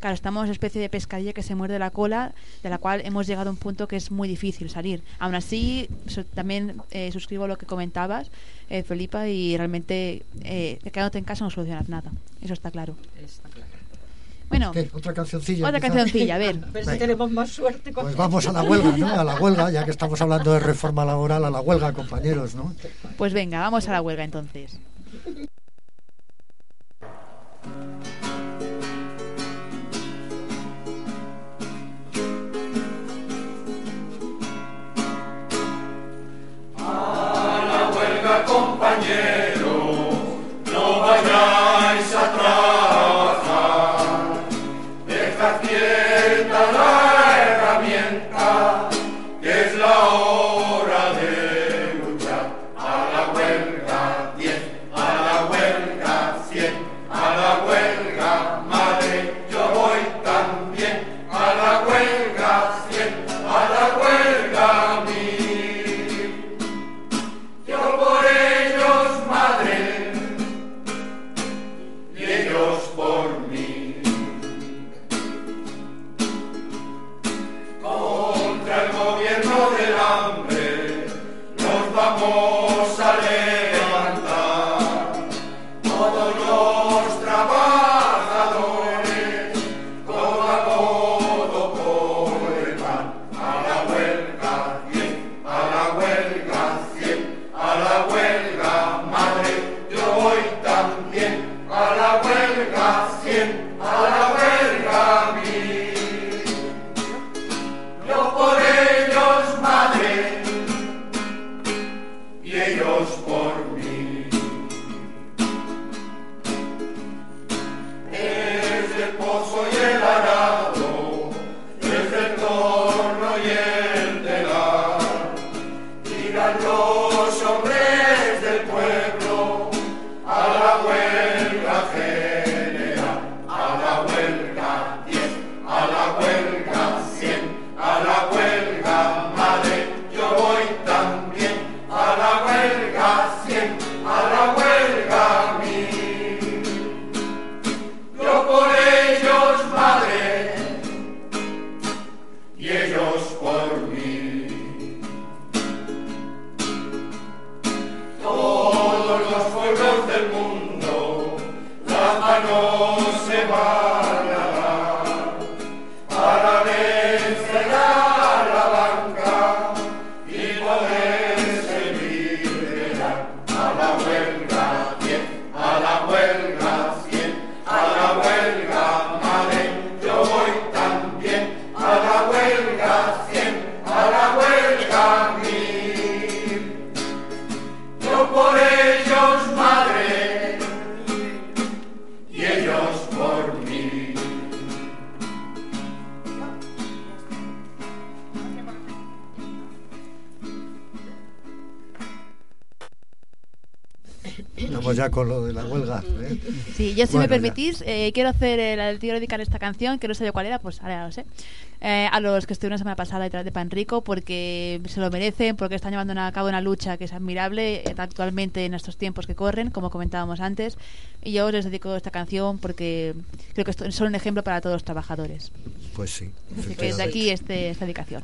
Claro, estamos en una especie de pescadilla que se muerde la cola, de la cual hemos llegado a un punto que es muy difícil salir. Aún así, so- también eh, suscribo lo que comentabas, eh, Felipa, y realmente eh, quedándote en casa no solucionas nada. Eso está claro. Bueno, ¿Qué? ¿Otra cancioncilla? otra quizá? cancioncilla, a ver. [LAUGHS] A ver si tenemos más suerte. con Pues vamos a la huelga, ¿no? A la [LAUGHS] huelga, ya que estamos hablando de reforma laboral, a la huelga, compañeros, ¿no? Pues venga, vamos a la huelga entonces. Sí, yo si Bueno, me permitís, eh, quiero hacer el, el- quiero dedicar esta canción, que no sé yo cuál era, pues ahora ya lo sé, eh, a los que estuvieron la semana pasada detrás de Panrico, porque se lo merecen, porque están llevando a cabo una lucha que es admirable eh, actualmente en estos tiempos que corren, como comentábamos antes, y yo les dedico esta canción porque creo que son un ejemplo para todos los trabajadores. Pues sí. Así que desde aquí este, esta dedicación.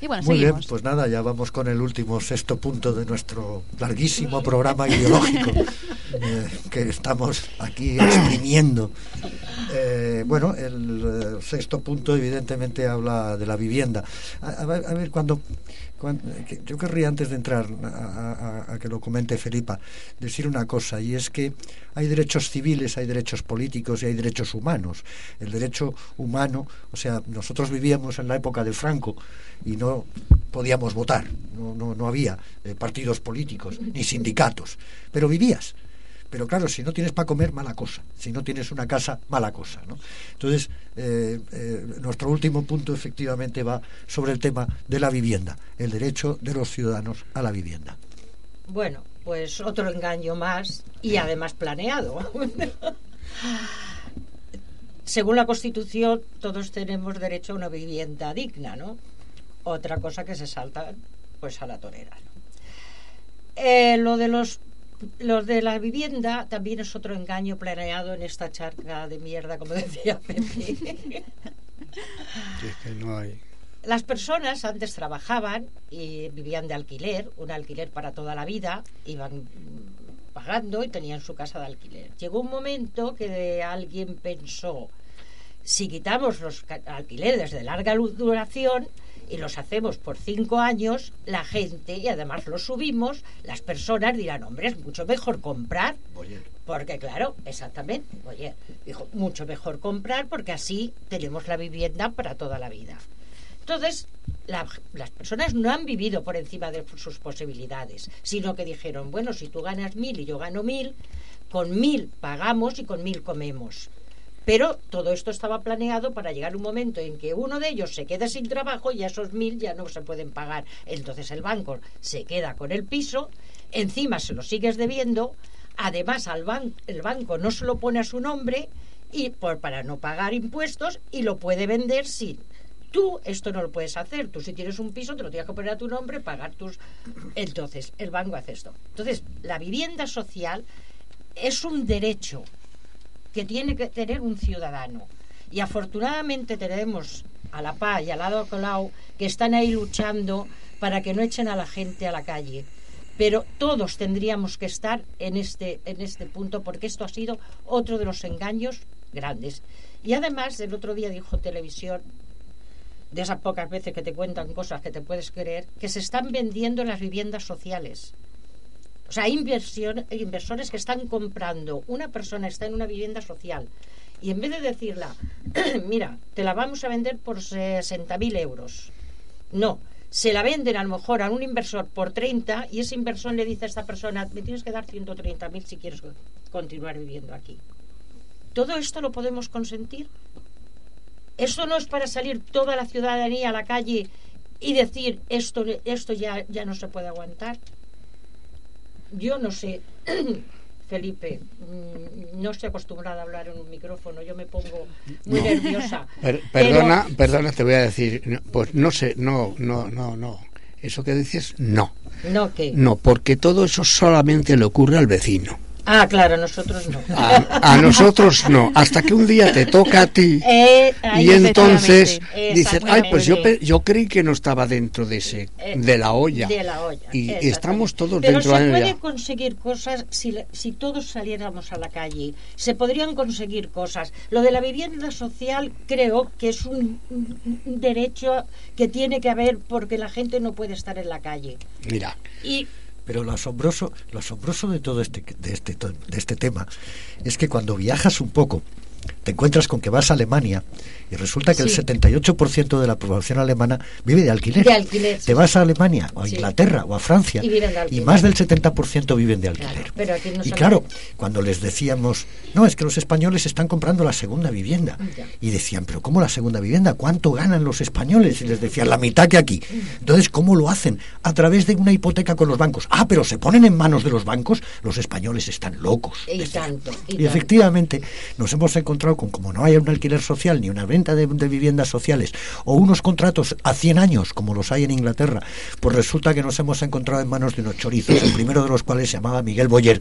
Y bueno, Muy seguimos. bien, pues nada, ya vamos con el último sexto punto de nuestro larguísimo programa ideológico [LAUGHS] eh, que estamos aquí [CLEARS THROAT] exprimiendo. Eh, bueno, el eh, sexto punto evidentemente habla de la vivienda. A, a ver, cuando, cuando- yo querría antes de entrar a que lo comente Felipa, decir una cosa, y es que hay derechos civiles, hay derechos políticos y hay derechos humanos. El derecho humano, o sea, nosotros vivíamos en la época de Franco y no podíamos votar, no, no, no había eh, partidos políticos ni sindicatos, pero vivías. Pero claro, si no tienes para comer, mala cosa. Si no tienes una casa, mala cosa. ¿no? Entonces, eh, eh, nuestro último punto efectivamente va sobre el tema de la vivienda. el derecho de los ciudadanos a la vivienda. Bueno, pues otro engaño más y además planeado. [LAUGHS] Según la Constitución, todos tenemos derecho a una vivienda digna, ¿no? Otra cosa que se salta, pues a la torera. ¿no? Eh, lo de los los de la vivienda también es otro engaño planeado en esta charca de mierda, como [LAUGHS] decía Pepe. Es que no hay. Las personas antes trabajaban y vivían de alquiler, un alquiler para toda la vida, iban pagando y tenían su casa de alquiler. Llegó un momento que alguien pensó, si quitamos los alquileres de larga duración y los hacemos por cinco años, la gente, y además los subimos, las personas dirán, hombre, es mucho mejor comprar porque claro, exactamente, oye, dijo, mucho mejor comprar porque así tenemos la vivienda para toda la vida. Entonces, la- las personas no han vivido por encima de sus posibilidades, sino que dijeron, bueno, si tú ganas mil y yo gano mil, con mil pagamos y con mil comemos. Pero todo esto estaba planeado para llegar un momento en que uno de ellos se quede sin trabajo y esos mil ya no se pueden pagar. Entonces el banco se queda con el piso, encima se lo sigues debiendo, además al ban- el banco no se lo pone a su nombre y por, para no pagar impuestos y lo puede vender sin. Tú esto no lo puedes hacer. Tú si tienes un piso te lo tienes que poner a tu nombre, pagar tus... Entonces el banco hace esto. Entonces la vivienda social es un derecho que tiene que tener un ciudadano. Y afortunadamente tenemos a la paz y al lado Colau que están ahí luchando para que no echen a la gente a la calle. Pero todos tendríamos que estar en este, en este punto porque esto ha sido otro de los engaños grandes. Y además, el otro día dijo televisión, de esas pocas veces que te cuentan cosas que te puedes creer, que se están vendiendo las viviendas sociales. O sea, hay inversores que están comprando. Una persona está en una vivienda social y en vez de decirla, [CLEARS THROAT] mira, te la vamos a vender por 60.000 euros. No, se la venden a lo mejor a un inversor por 30 y ese inversor le dice a esta persona, me tienes que dar 130.000 si quieres continuar viviendo aquí. ¿Todo esto lo podemos consentir? ¿Esto no es para salir toda la ciudadanía a la calle y decir esto, esto ya, ya no se puede aguantar? Yo no sé, [CLEARS THROAT] Felipe, mm, no estoy acostumbrada a hablar en un micrófono, yo me pongo muy No. nerviosa. [LAUGHS] Per- Pero- perdona, perdona, te voy a decir, pues no sé, no, no, no, no. Eso que dices, no. No, ¿qué? No, porque todo eso solamente le ocurre al vecino. Ah, claro, nosotros no. A, a nosotros no. Hasta que un día te toca a ti [LAUGHS] Eh, y entonces dices, ay, pues yo, yo creí que no estaba dentro de ese, Eh, de la olla. De la olla. Y estamos todos Pero dentro se de la puede olla. conseguir cosas si, si todos saliéramos a la calle. Se podrían conseguir cosas. Lo de la vivienda social creo que es un, un- un derecho que tiene que haber porque la gente no puede estar en la calle. Mira, Y Pero lo asombroso, lo asombroso de todo este, de este, de este tema es que cuando viajas un poco, te encuentras con que vas a Alemania y resulta que Sí. el 78% de la población alemana vive de alquiler. De alquiler. Te vas a Alemania o a Sí. Inglaterra o a Francia Y de más del 70% viven de alquiler. Claro, pero aquí no y claro, cuando les decíamos, no, es que los españoles están comprando la segunda vivienda. Ya. Y decían, pero ¿cómo la segunda vivienda? ¿Cuánto ganan los españoles? Y les decían, la mitad que aquí. Entonces, ¿cómo lo hacen? A través de una hipoteca con los bancos. Ah, pero se ponen en manos de los bancos. Los españoles están locos. Y decían. tanto, y Y, tanto. efectivamente nos hemos encontrado con, como no hay un alquiler social ni una venta de, de viviendas sociales o unos contratos a 100 años como los hay en Inglaterra, pues resulta que nos hemos encontrado en manos de unos chorizos, el primero de los cuales se llamaba Miguel Boyer,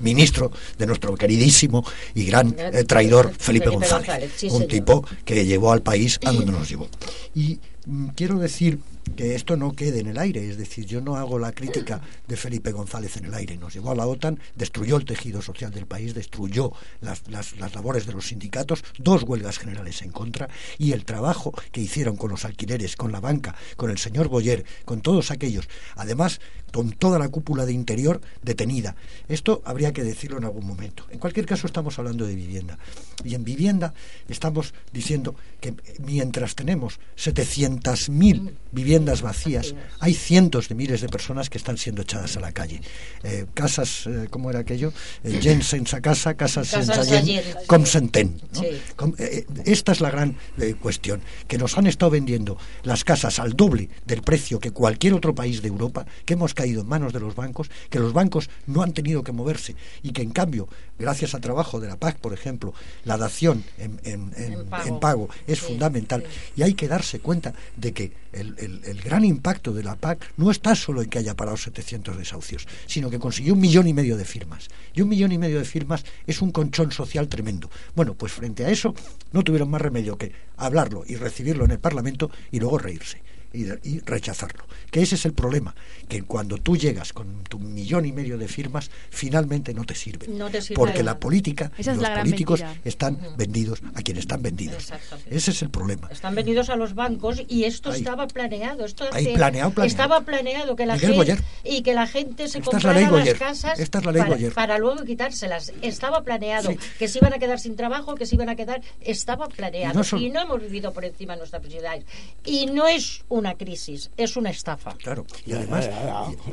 ministro de nuestro queridísimo y gran eh, traidor Felipe, Felipe González, González, sí, un señor. tipo que llevó al país a donde nos llevó. Y mm, quiero decir que esto no quede en el aire, es decir, yo no hago la crítica de Felipe González en el aire, nos llevó a la OTAN, destruyó el tejido social del país, destruyó las, las- las labores de los sindicatos, dos huelgas generales en contra, y el trabajo que hicieron con los alquileres, con la banca, con el señor Boyer, con todos aquellos, además con toda la cúpula de interior detenida. Esto habría que decirlo en algún momento. En cualquier caso estamos hablando de vivienda. Y en vivienda estamos diciendo que mientras tenemos 700.000 viviendas viviendas vacías, hay cientos de miles de personas que están siendo echadas a la calle. Eh, casas, eh, ¿cómo era aquello? Eh, gens sense [CLEARS THROAT] casa, casas Casas sense sense gent, gent. com s'entén. ¿no? Sí. Com- eh, esta es la gran eh, cuestión, que nos han estado vendiendo las casas al doble del precio que cualquier otro país de Europa, que hemos caído en manos de los bancos, que los bancos no han tenido que moverse y que en cambio, gracias al trabajo de la PAC, por ejemplo, la dación en, en- en- En pago. es Sí, fundamental sí. y hay que darse cuenta de que el, el- el gran impacto de la PAC no está solo en que haya parado 700 desahucios, sino que consiguió un millón y medio de firmas. Y un millón y medio de firmas es un conchón social tremendo. Bueno, pues frente a eso no tuvieron más remedio que hablarlo y recibirlo en el Parlamento y luego reírse y, y rechazarlo. Que ese es el problema, que cuando tú llegas con tu millón y medio de firmas, finalmente no te sirve. No te sirve porque la política y los la políticos están vendidos a quienes están vendidos. Ese es el problema. Están vendidos a los bancos y esto Ahí. estaba planeado. Esto Ahí, hace- planeado, planeado. Estaba planeado que la Miguel gente Boyer. y que la gente se Esta la comprara ley las casas Esta es la ley para, para luego quitárselas. Estaba planeado Sí. que se iban a quedar sin trabajo, que se iban a quedar. Estaba planeado Y no son- y no hemos vivido por encima de nuestras posibilidades. Y no es una crisis, es una estafa. Claro, y además,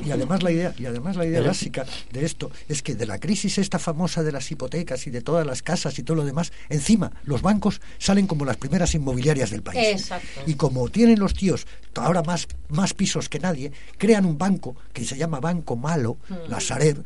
y, y además la idea, y además la idea básica de esto es que de la crisis esta famosa de las hipotecas y de todas las casas y todo lo demás, encima los bancos salen como las primeras inmobiliarias del país. Exacto. Y como tienen los tíos ahora más, más pisos que nadie, crean un banco que se llama Banco Malo, la Sareb.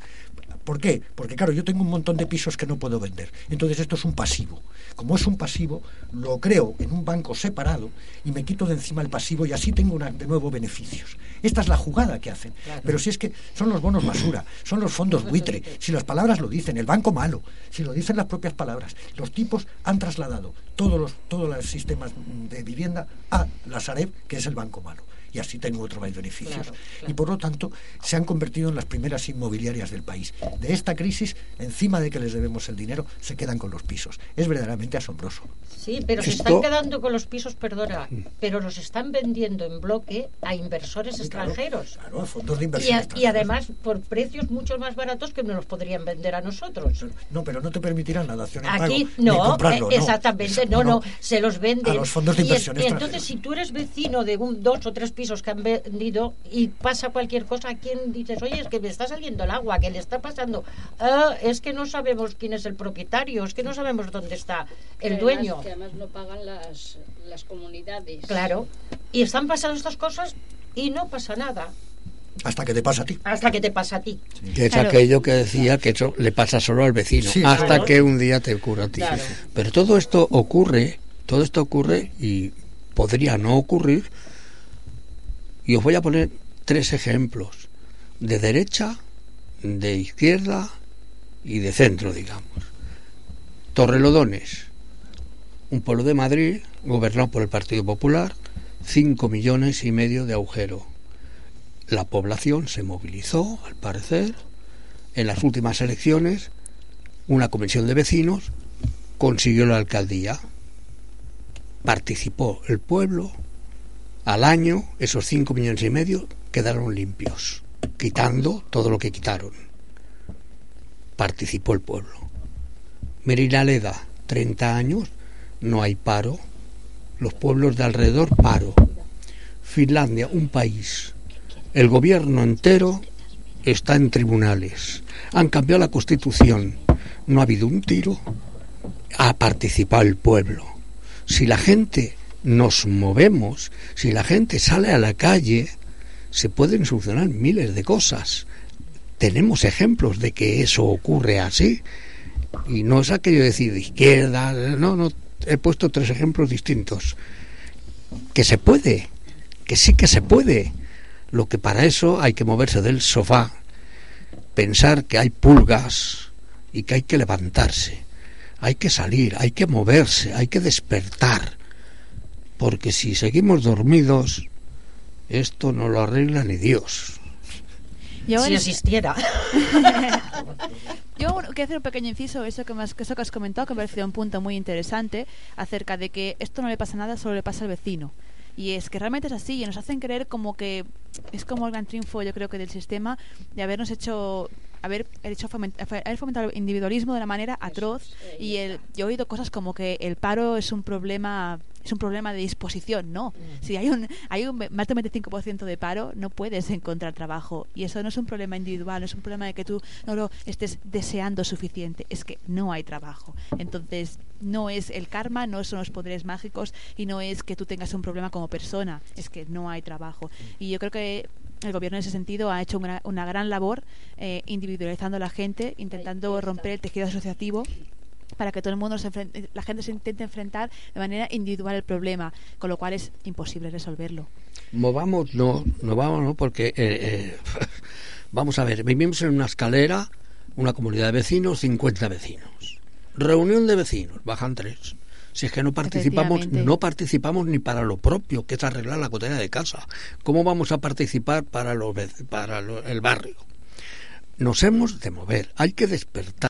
¿Por qué? Porque claro, yo tengo un montón de pisos que no puedo vender. Entonces esto es un pasivo. Como es un pasivo, lo creo en un banco separado y me quito de encima el pasivo y así tengo una- de nuevo beneficios. Esta es la jugada que hacen. Pero si es que son los bonos basura, son los fondos buitre, si las palabras lo dicen, el banco malo, si lo dicen las propias palabras, los tipos han trasladado todos los, todos los sistemas de vivienda a la Sareb, que es el banco malo. Y así tengo otro más beneficios. Claro, claro. Y por lo tanto, se han convertido en las primeras inmobiliarias del país. De esta crisis, encima de que les debemos el dinero, se quedan con los pisos. Es verdaderamente asombroso. Sí, pero se están quedando con los pisos, perdona, pero los están vendiendo en bloque a inversores claro, extranjeros. Claro, a fondos de Y, inversión. a- y extranjeros. además por precios mucho más baratos que nos los podrían vender a nosotros. No, pero no te permitirán la dación en Aquí pago. no, comprarlo, eh, no. exactamente, no, no, se los venden. A los fondos de Y inversión y extranjeros. entonces, si tú eres vecino de un, dos o tres pisos que han vendido y pasa cualquier cosa, ¿a quién dices? Oye, es que me está saliendo el agua, que le está pasando? Ah, es que no sabemos quién es el propietario, es que no sabemos dónde está el Que dueño. además- que además no pagan las, las comunidades. Claro. Y están pasando estas cosas y no pasa nada. Hasta que te pasa a ti. Hasta que te pasa a ti. Que es Claro. aquello que decía que eso le pasa solo al vecino, Sí, hasta claro. que un día te ocurre a ti. Claro. Pero todo esto ocurre, todo esto ocurre y podría no ocurrir. Y os voy a poner tres ejemplos, de derecha, de izquierda y de centro, digamos. Torrelodones, un pueblo de Madrid gobernado por el Partido Popular, 5 millones y medio de agujero. La población se movilizó, al parecer, en las últimas elecciones, una comisión de vecinos consiguió la alcaldía. Participó el pueblo, al año esos 5 millones y medio quedaron limpios, quitando todo lo que quitaron. Participó el pueblo. Merinaleda, 30 años, no hay paro. Los pueblos de alrededor, paro. Finlandia, un país. El gobierno entero está en tribunales. Han cambiado la constitución. No ha habido un tiro. Ha participado el pueblo. Si la gente nos movemos, si la gente sale a la calle, se pueden solucionar miles de cosas. Tenemos ejemplos de que eso ocurre así. Y no es aquello de decir de izquierda, no, no, he puesto tres ejemplos distintos. Que se puede, que sí que se puede. Lo que para eso hay que moverse del sofá, pensar que hay pulgas y que hay que levantarse, hay que salir, hay que moverse, hay que despertar. Porque si seguimos dormidos, esto no lo arregla ni Dios. [LAUGHS] Yo, Si existiera. Yo quiero hacer un pequeño inciso, eso que, has, eso que has comentado, que me ha parecido un punto muy interesante, acerca de que esto no le pasa nada, solo le pasa al vecino. Y es que realmente es así, y nos hacen creer como que es como el gran triunfo, yo creo que del sistema, de habernos hecho, haber hecho foment- haber fomentado el individualismo de una manera atroz. Y el, yo he oído cosas como que el paro es un problema es un problema de disposición, no. Si hay un, hay un más del 25% de paro, no puedes encontrar trabajo. Y eso no es un problema individual, no es un problema de que tú no lo estés deseando suficiente, es que no hay trabajo. Entonces, no es el karma, no son los poderes mágicos y no es que tú tengas un problema como persona, es que no hay trabajo. Y yo creo que el gobierno en ese sentido ha hecho una, una gran labor eh, individualizando a la gente, intentando romper el tejido asociativo para que todo el mundo se enfrente- la gente se intente enfrentar de manera individual el problema, con lo cual es imposible resolverlo. Movamos, no, no vamos, no, porque, eh, eh, [LAUGHS] vamos a ver, vivimos en una escalera, una comunidad de vecinos, 50 vecinos. Reunión de vecinos, bajan tres. Si es que no participamos, no participamos ni para lo propio, que es arreglar la cotera de casa. ¿Cómo vamos a participar para, los, para lo- el barrio? Nos hemos de mover, hay que despertar.